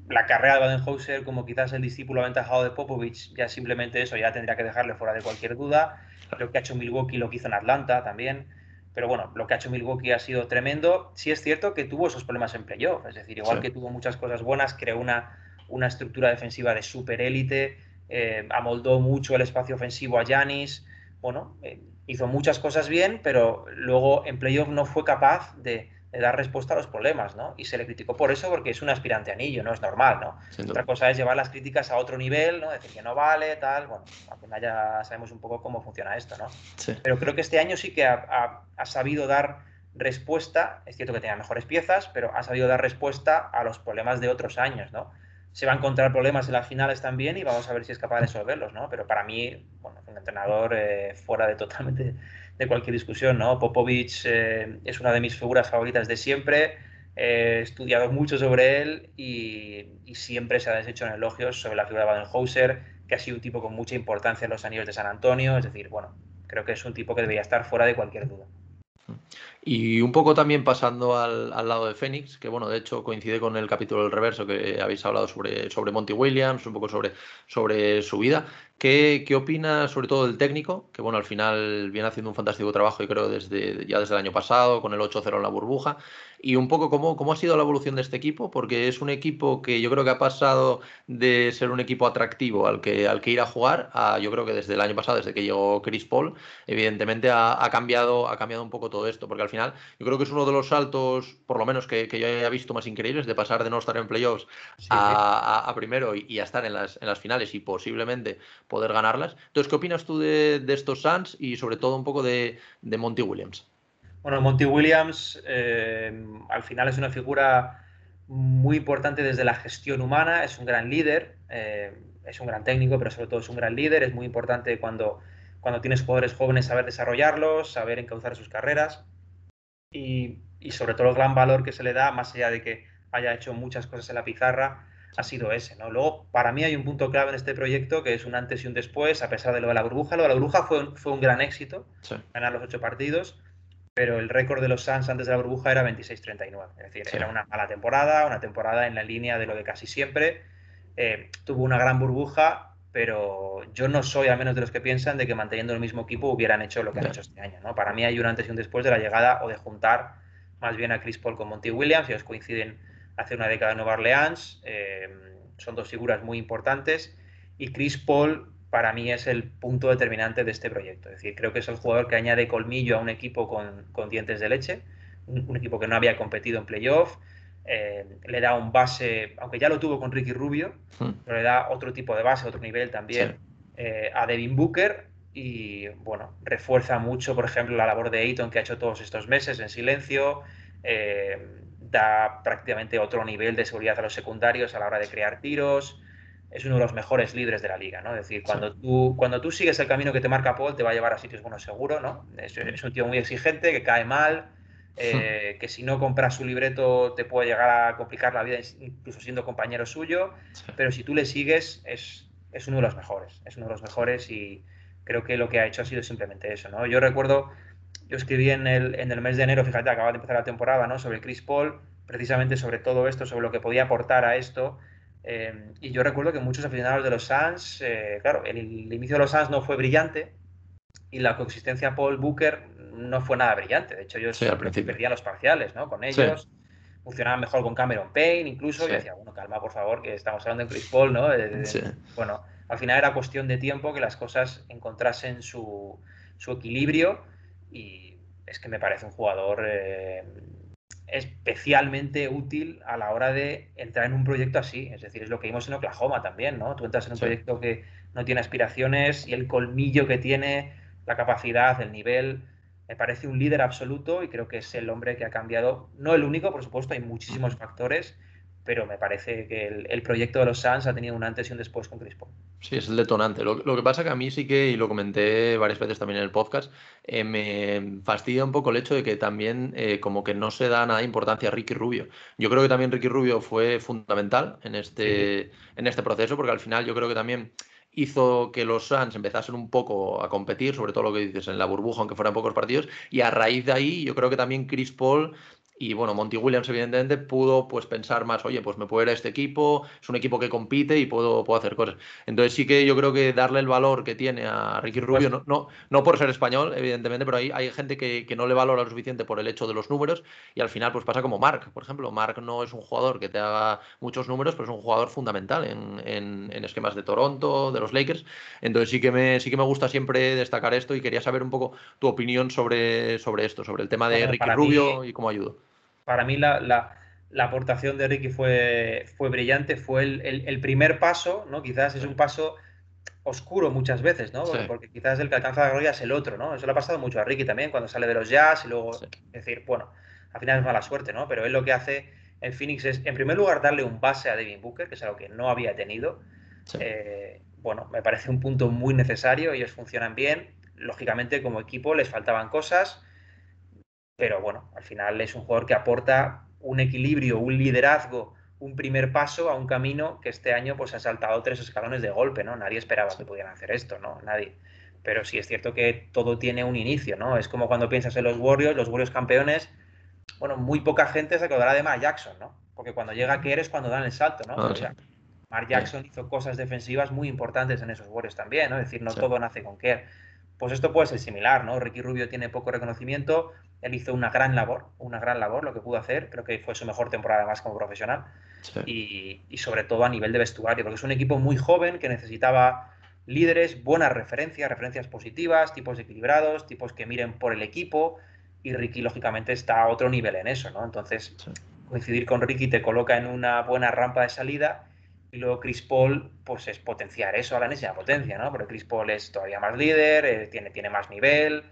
la carrera de Baden-Holzer, como quizás el discípulo aventajado de Popovich, ya simplemente eso ya tendría que dejarle fuera de cualquier duda. Creo que ha hecho Milwaukee lo que hizo en Atlanta también. Pero bueno, lo que ha hecho Milwaukee ha sido tremendo. Sí es cierto que tuvo esos problemas en playoff, es decir, igual sí. que tuvo muchas cosas buenas, creó una, una estructura defensiva de super élite, eh, amoldó mucho el espacio ofensivo a Yanis, bueno, eh, hizo muchas cosas bien, pero luego en playoff no fue capaz de, de, dar respuesta a los problemas, ¿no? Y se le criticó por eso porque es un aspirante anillo, no es normal, ¿no? Sin Otra cosa es llevar las críticas a otro nivel, ¿no? Decir que no vale, tal, bueno, al final ya sabemos un poco cómo funciona esto, ¿no? Sí. Pero creo que este año sí que ha, ha, ha sabido dar respuesta, es cierto que tenía mejores piezas, pero ha sabido dar respuesta a los problemas de otros años, ¿no? Se va a encontrar problemas en las finales también y vamos a ver si es capaz de resolverlos, ¿no? Pero para mí, bueno, un entrenador eh, fuera de totalmente de cualquier discusión, ¿no? Popovich eh, es una de mis figuras favoritas de siempre, eh, he estudiado mucho sobre él y, siempre se ha deshecho en elogios sobre la figura de Baden-Hauser, que ha sido un tipo con mucha importancia en los anillos de San Antonio, es decir, bueno, creo que es un tipo que debería estar fuera de cualquier duda. Y un poco también pasando al, al, lado de Fénix, que bueno, de hecho coincide con el capítulo del reverso que habéis hablado sobre, sobre Monty Williams, un poco sobre, sobre su vida. ¿Qué, ¿Qué opina sobre todo del técnico? Que bueno, al final viene haciendo un fantástico trabajo y creo desde, ya desde el año pasado, con el 8-0 en la burbuja. Y un poco cómo, cómo ha sido la evolución de este equipo, porque es un equipo que yo creo que ha pasado de ser un equipo atractivo al que, al que ir a jugar, a yo creo que desde el año pasado, desde que llegó Chris Paul, evidentemente ha, ha cambiado, ha cambiado un poco todo esto, porque al final yo creo que es uno de los saltos, por lo menos que, que yo haya visto más increíbles, de pasar de no estar en playoffs sí, a, a, a, primero y, y, a estar en las, en las finales y posiblemente poder ganarlas. Entonces, ¿qué opinas tú de, de estos Suns y sobre todo un poco de, de Monty Williams? Bueno, Monty Williams eh, al final es una figura muy importante desde la gestión humana, es un gran líder, eh, es un gran técnico, pero sobre todo es un gran líder, es muy importante cuando, cuando tienes jugadores jóvenes saber desarrollarlos, saber encauzar sus carreras y, y, sobre todo el gran valor que se le da, más allá de que haya hecho muchas cosas en la pizarra, ha sido ese. ¿no? Luego, para mí hay un punto clave en este proyecto que es un antes y un después, a pesar de lo de la burbuja. Lo de la burbuja fue, un, fue un gran éxito, sí. ganar los ocho partidos pero el récord de los Suns antes de la burbuja era 26-39. Es decir, sí. era una mala temporada, una temporada en la línea de lo de casi siempre. Eh, tuvo una gran burbuja, pero yo no soy a menos de los que piensan de que manteniendo el mismo equipo hubieran hecho lo que han hecho este año. ¿no? Para mí hay un antes y un después de la llegada o de juntar más bien a Chris Paul con Monty Williams. Ellos coinciden hace una década en Nueva Orleans. Eh, son dos figuras muy importantes. Y Chris Paul para mí es el punto determinante de este proyecto. Es decir, creo que es el jugador que añade colmillo a un equipo con, con dientes de leche, un, un, equipo que no había competido en playoff, eh, le da un base, aunque ya lo tuvo con Ricky Rubio, mm. pero le da otro tipo de base, otro nivel también sí. eh, a Devin Booker y, bueno, refuerza mucho, por ejemplo, la labor de Ayton que ha hecho todos estos meses en silencio, eh, da prácticamente otro nivel de seguridad a los secundarios a la hora de crear tiros, es uno de los mejores líderes de la liga, ¿no? Es decir, cuando, sí. tú, cuando tú sigues el camino que te marca Paul, te va a llevar a sitios buenos seguro, ¿no? Es, es un tío muy exigente, que cae mal, eh, que si no compras su libreto te puede llegar a complicar la vida, incluso siendo compañero suyo, sí. pero si tú le sigues, es, es uno de los mejores, es uno de los mejores y creo que lo que ha hecho ha sido simplemente eso, ¿no? Yo recuerdo, yo escribí en el, en el mes de enero, fíjate, acaba de empezar la temporada, ¿no? Sobre Chris Paul, precisamente sobre todo esto, sobre lo que podía aportar a esto, eh, y yo recuerdo que muchos aficionados de los Suns, eh, claro, el, el, inicio de los Suns no fue brillante y la coexistencia Paul Booker no fue nada brillante. De hecho, ellos sí, perdían los parciales ¿no? con ellos. Sí. funcionaba mejor con Cameron Payne, incluso. Y decía, bueno, calma, por favor, que estamos hablando de Chris Paul, ¿no? Bueno, al final era cuestión de tiempo que las cosas encontrasen su, equilibrio y es que me parece un jugador eh, especialmente útil a la hora de entrar en un proyecto así. Es decir, es lo que vimos en Oklahoma también, ¿no? Tú entras en un proyecto que no tiene aspiraciones y el colmillo que tiene, la capacidad, el nivel, me parece un líder absoluto y creo que es el hombre que ha cambiado, no el único, por supuesto, hay muchísimos factores, pero me parece que el, proyecto de los Suns ha tenido un antes y un después con Chris Paul. Sí, es el detonante. Lo, que pasa que a mí sí que, y lo comenté varias veces también en el podcast, eh, me fastidia un poco el hecho de que también eh, como que no se da nada de importancia a Ricky Rubio. Yo creo que también Ricky Rubio fue fundamental en este, en este proceso, porque al final yo creo que también hizo que los Suns empezasen un poco a competir, sobre todo lo que dices en la burbuja, aunque fueran pocos partidos, y a raíz de ahí yo creo que también Chris Paul y bueno, Monty Williams evidentemente pudo pues pensar más, oye, pues me puedo ir a este equipo, es un equipo que compite y puedo, puedo hacer cosas. Entonces sí que yo creo que darle el valor que tiene a Ricky pues Rubio, no, no, no por ser español, evidentemente, pero hay, hay gente que, que, no le valora lo suficiente por el hecho de los números y al final pues pasa como Mark, por ejemplo. Mark no es un jugador que te haga muchos números, pero es un jugador fundamental en, en, en esquemas de Toronto, de los Lakers. Entonces sí que, me, sí que me gusta siempre destacar esto y quería saber un poco tu opinión sobre, sobre esto, sobre el tema de Ricky Rubio y cómo ayuda para mí la, aportación de Ricky fue, fue brillante, fue el, primer paso, ¿no? Quizás es un paso oscuro muchas veces, ¿no? Porque, quizás el que alcanza la gloria es el otro, ¿no? Eso le ha pasado mucho a Ricky también cuando sale de los jazz y luego decir, bueno, al final es mala suerte, ¿no? Pero él lo que hace en Phoenix es, en primer lugar, darle un base a Devin Booker, que es algo que no había tenido. Eh, bueno, me parece un punto muy necesario, ellos funcionan bien. Lógicamente, como equipo les faltaban cosas pero bueno, al final es un jugador que aporta un equilibrio, un liderazgo, un primer paso a un camino que este año pues ha saltado tres escalones de golpe, ¿no? Nadie esperaba que pudieran hacer esto, ¿no? Nadie. Pero sí es cierto que todo tiene un inicio, ¿no? Es como cuando piensas en los Warriors, los Warriors campeones, bueno, muy poca gente se acordará de Mark Jackson, ¿no? Porque cuando llega Kerr es cuando dan el salto, ¿no? o sea, Mark Jackson hizo cosas defensivas muy importantes en esos Warriors también, ¿no? Es decir, no todo nace con Kerr. Pues esto puede ser similar, ¿no? Ricky Rubio tiene poco reconocimiento, él hizo una gran labor, una gran labor lo que pudo hacer, creo que fue su mejor temporada más como profesional. Y, sobre todo a nivel de vestuario, porque es un equipo muy joven que necesitaba líderes, buenas referencias, referencias positivas, tipos equilibrados, tipos que miren por el equipo. Y Ricky lógicamente está a otro nivel en eso, ¿no? Entonces coincidir con Ricky te coloca en una buena rampa de salida. Y luego Chris Paul, pues es potenciar eso. A la enésima potencia, ¿no? Pero Chris Paul es todavía más líder, eh, tiene, tiene más nivel.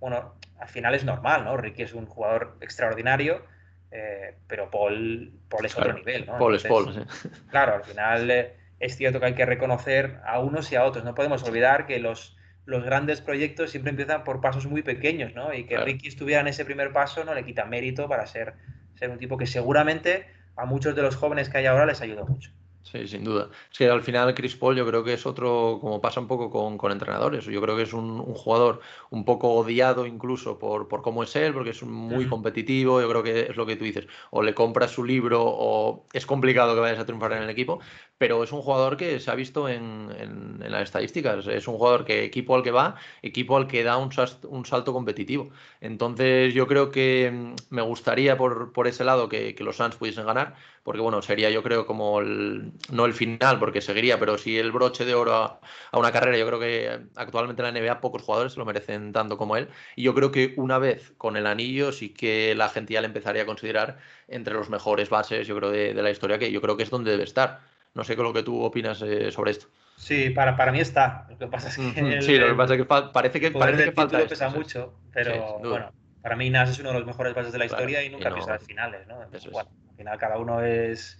Bueno, al final es normal, ¿no? Ricky es un jugador extraordinario, eh, pero Paul, Paul es otro nivel, ¿no? Paul es Paul, sí. Claro, al final eh, es cierto que hay que reconocer a unos y a otros. No podemos olvidar que los, los grandes proyectos siempre empiezan por pasos muy pequeños, ¿no? Y que Ricky estuviera en ese primer paso no le quita mérito para ser, ser un tipo que seguramente a muchos de los jóvenes que hay ahora les ayuda mucho. Sí, sin duda. Es que al final Chris Paul yo creo que es otro, como pasa un poco con, entrenadores, yo creo que es un, jugador un poco odiado incluso por, por cómo es él, porque es muy competitivo, yo creo que es lo que tú dices, o le compras su libro o es complicado que vayas a triunfar en el equipo, pero es un jugador que se ha visto en, en, las estadísticas. Es un jugador que equipo al que va, equipo al que da un, un salto competitivo. Entonces yo creo que mm, me gustaría por, por ese lado que, que, los Suns pudiesen ganar, porque bueno, sería yo creo como el, no el final, porque seguiría, pero sí el broche de oro a, a, una carrera. Yo creo que actualmente en la NBA pocos jugadores se lo merecen tanto como él. Y yo creo que una vez con el anillo sí que la gente ya le empezaría a considerar entre los mejores bases, yo creo, de, de la historia, que yo creo que es donde debe estar no sé qué lo que tú opinas eh, sobre esto. Sí, para, para mí está. Lo que pasa es que. sí, lo que pasa es que parece que, parece que falta. pesa mucho, pero bueno, para mí Nas es uno de los mejores bases de la historia y nunca piensa en finales, ¿no? bueno, al final cada uno es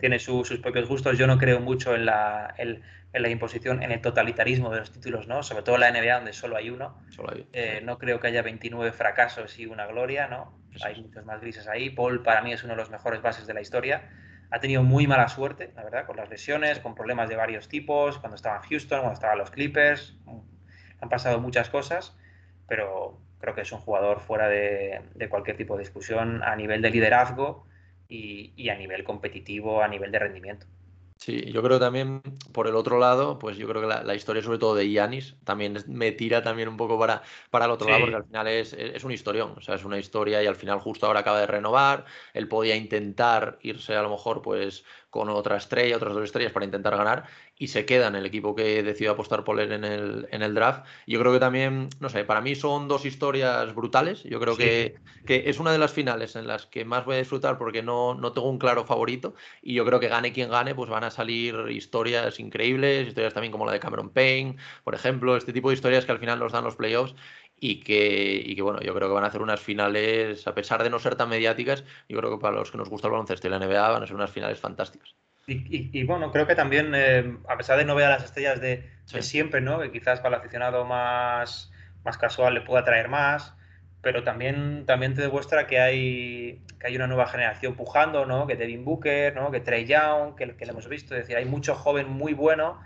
tiene sus propios gustos. Yo no creo mucho en la, en, la imposición, en el totalitarismo de los títulos, ¿no? Sobre todo en la NBA, donde solo hay uno. Eh, no creo que haya 29 fracasos y una gloria, ¿no? Hay muchos más grises ahí. Paul, para mí, es uno de los mejores bases de la historia ha tenido muy mala suerte, la verdad, con las lesiones, con problemas de varios tipos, cuando estaba en Houston, cuando estaban los Clippers, han pasado muchas cosas, pero creo que es un jugador fuera de, cualquier tipo de discusión a nivel de liderazgo y, a nivel competitivo, a nivel de rendimiento. Sí, yo creo también, por el otro lado, pues yo creo que la, historia sobre todo de Yanis también me tira también un poco para, para el otro lado, porque al final es, es, un historión, o sea, es una historia y al final justo ahora acaba de renovar, él podía intentar irse a lo mejor pues con otra estrella, otras dos estrellas para intentar ganar y se queda en el equipo que decidió apostar por él en el, en el draft. Yo creo que también, no sé, para mí son dos historias brutales. Yo creo que, que, es una de las finales en las que más voy a disfrutar porque no, no tengo un claro favorito y yo creo que gane quien gane, pues van a salir historias increíbles, historias también como la de Cameron Payne, por ejemplo, este tipo de historias que al final nos dan los playoffs y que, y que, bueno, yo creo que van a hacer unas finales, a pesar de no ser tan mediáticas, yo creo que para los que nos gusta el baloncesto y la NBA van a ser unas finales fantásticas. Y, bueno, creo que también, eh, a pesar de no ver a las estrellas de, siempre, ¿no? Que quizás para el aficionado más, más casual le pueda traer más, pero también, también te demuestra que hay, que hay una nueva generación pujando, ¿no? Que Devin Booker, ¿no? Que Trey Young, que, que lo hemos visto, es decir, hay mucho joven muy bueno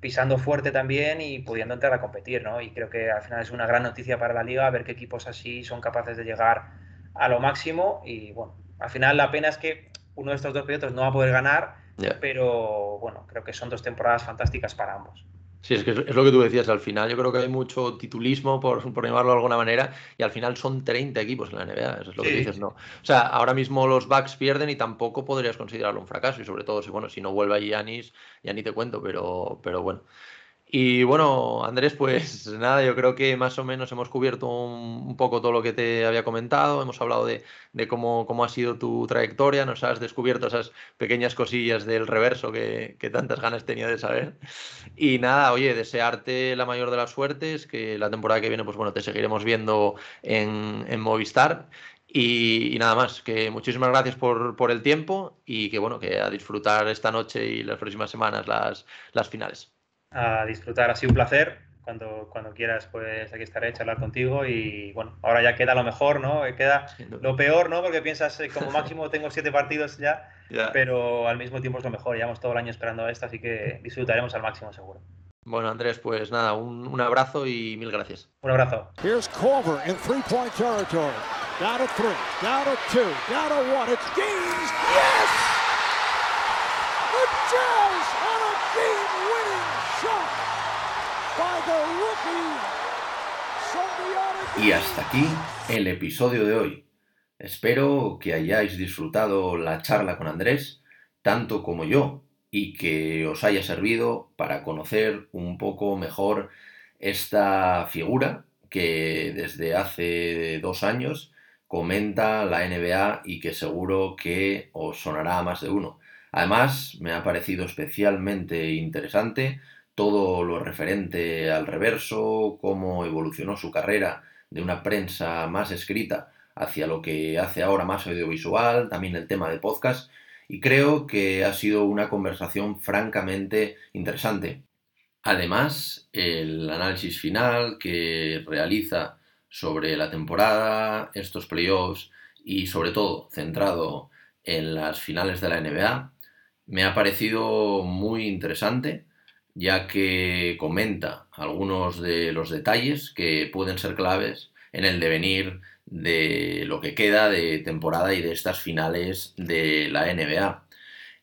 pisando fuerte también y pudiendo entrar a competir, ¿no? Y creo que al final es una gran noticia para la liga ver qué equipos así son capaces de llegar a lo máximo y bueno, al final la pena es que uno de estos dos pilotos no va a poder ganar, pero bueno, creo que son dos temporadas fantásticas para ambos. Sí, es que es lo que tú decías, al final yo creo que hay mucho titulismo, por, por llamarlo de alguna manera, y al final son 30 equipos en la NBA, eso es lo que dices, ¿no? O sea, ahora mismo los Bucks pierden y tampoco podrías considerarlo un fracaso, y sobre todo si, bueno, si no vuelve a Giannis, ya ni te cuento, pero, pero bueno. Y bueno, Andrés, pues nada, yo creo que más o menos hemos cubierto un, poco todo lo que te había comentado, hemos hablado de, cómo, cómo, ha sido tu trayectoria, nos has descubierto esas pequeñas cosillas del reverso que, tantas ganas tenía de saber. Y nada, oye, desearte la mayor de las suertes, que la temporada que viene, pues bueno, te seguiremos viendo en, Movistar. Y, nada más, que muchísimas gracias por, por, el tiempo y que bueno, que a disfrutar esta noche y las próximas semanas las, las finales a disfrutar. Ha sido un placer. Cuando, cuando quieras, pues aquí estaré a charlar contigo. Y bueno, ahora ya queda lo mejor, ¿no? Queda lo peor, ¿no? Porque piensas, eh, como máximo tengo siete partidos ya, pero al mismo tiempo es lo mejor. Llevamos todo el año esperando a esto, así que disfrutaremos al máximo, seguro. Bueno, Andrés, pues nada, un, un abrazo y mil gracias. Un abrazo. Here's Culver in three-point territory. Down to three, down to two, down to one. It's Gaines. Yes! Y hasta aquí el episodio de hoy. Espero que hayáis disfrutado la charla con Andrés, tanto como yo, y que os haya servido para conocer un poco mejor esta figura que desde hace dos años comenta la NBA y que seguro que os sonará a más de uno. Además, me ha parecido especialmente interesante todo lo referente al reverso, cómo evolucionó su carrera de una prensa más escrita hacia lo que hace ahora más audiovisual, también el tema de podcast, y creo que ha sido una conversación francamente interesante. Además, el análisis final que realiza sobre la temporada, estos playoffs y sobre todo centrado en las finales de la NBA, me ha parecido muy interesante ya que comenta algunos de los detalles que pueden ser claves en el devenir de lo que queda de temporada y de estas finales de la NBA.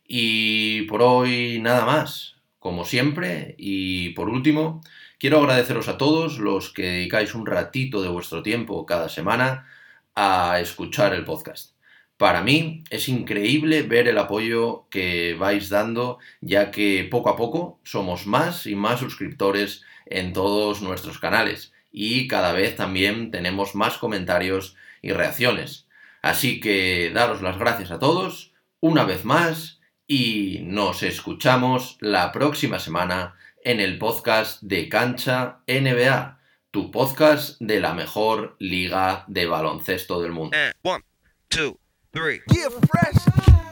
Y por hoy nada más, como siempre, y por último, quiero agradeceros a todos los que dedicáis un ratito de vuestro tiempo cada semana a escuchar el podcast. Para mí es increíble ver el apoyo que vais dando, ya que poco a poco somos más y más suscriptores en todos nuestros canales y cada vez también tenemos más comentarios y reacciones. Así que daros las gracias a todos una vez más y nos escuchamos la próxima semana en el podcast de Cancha NBA, tu podcast de la mejor liga de baloncesto del mundo. Eh, three. Get fresh.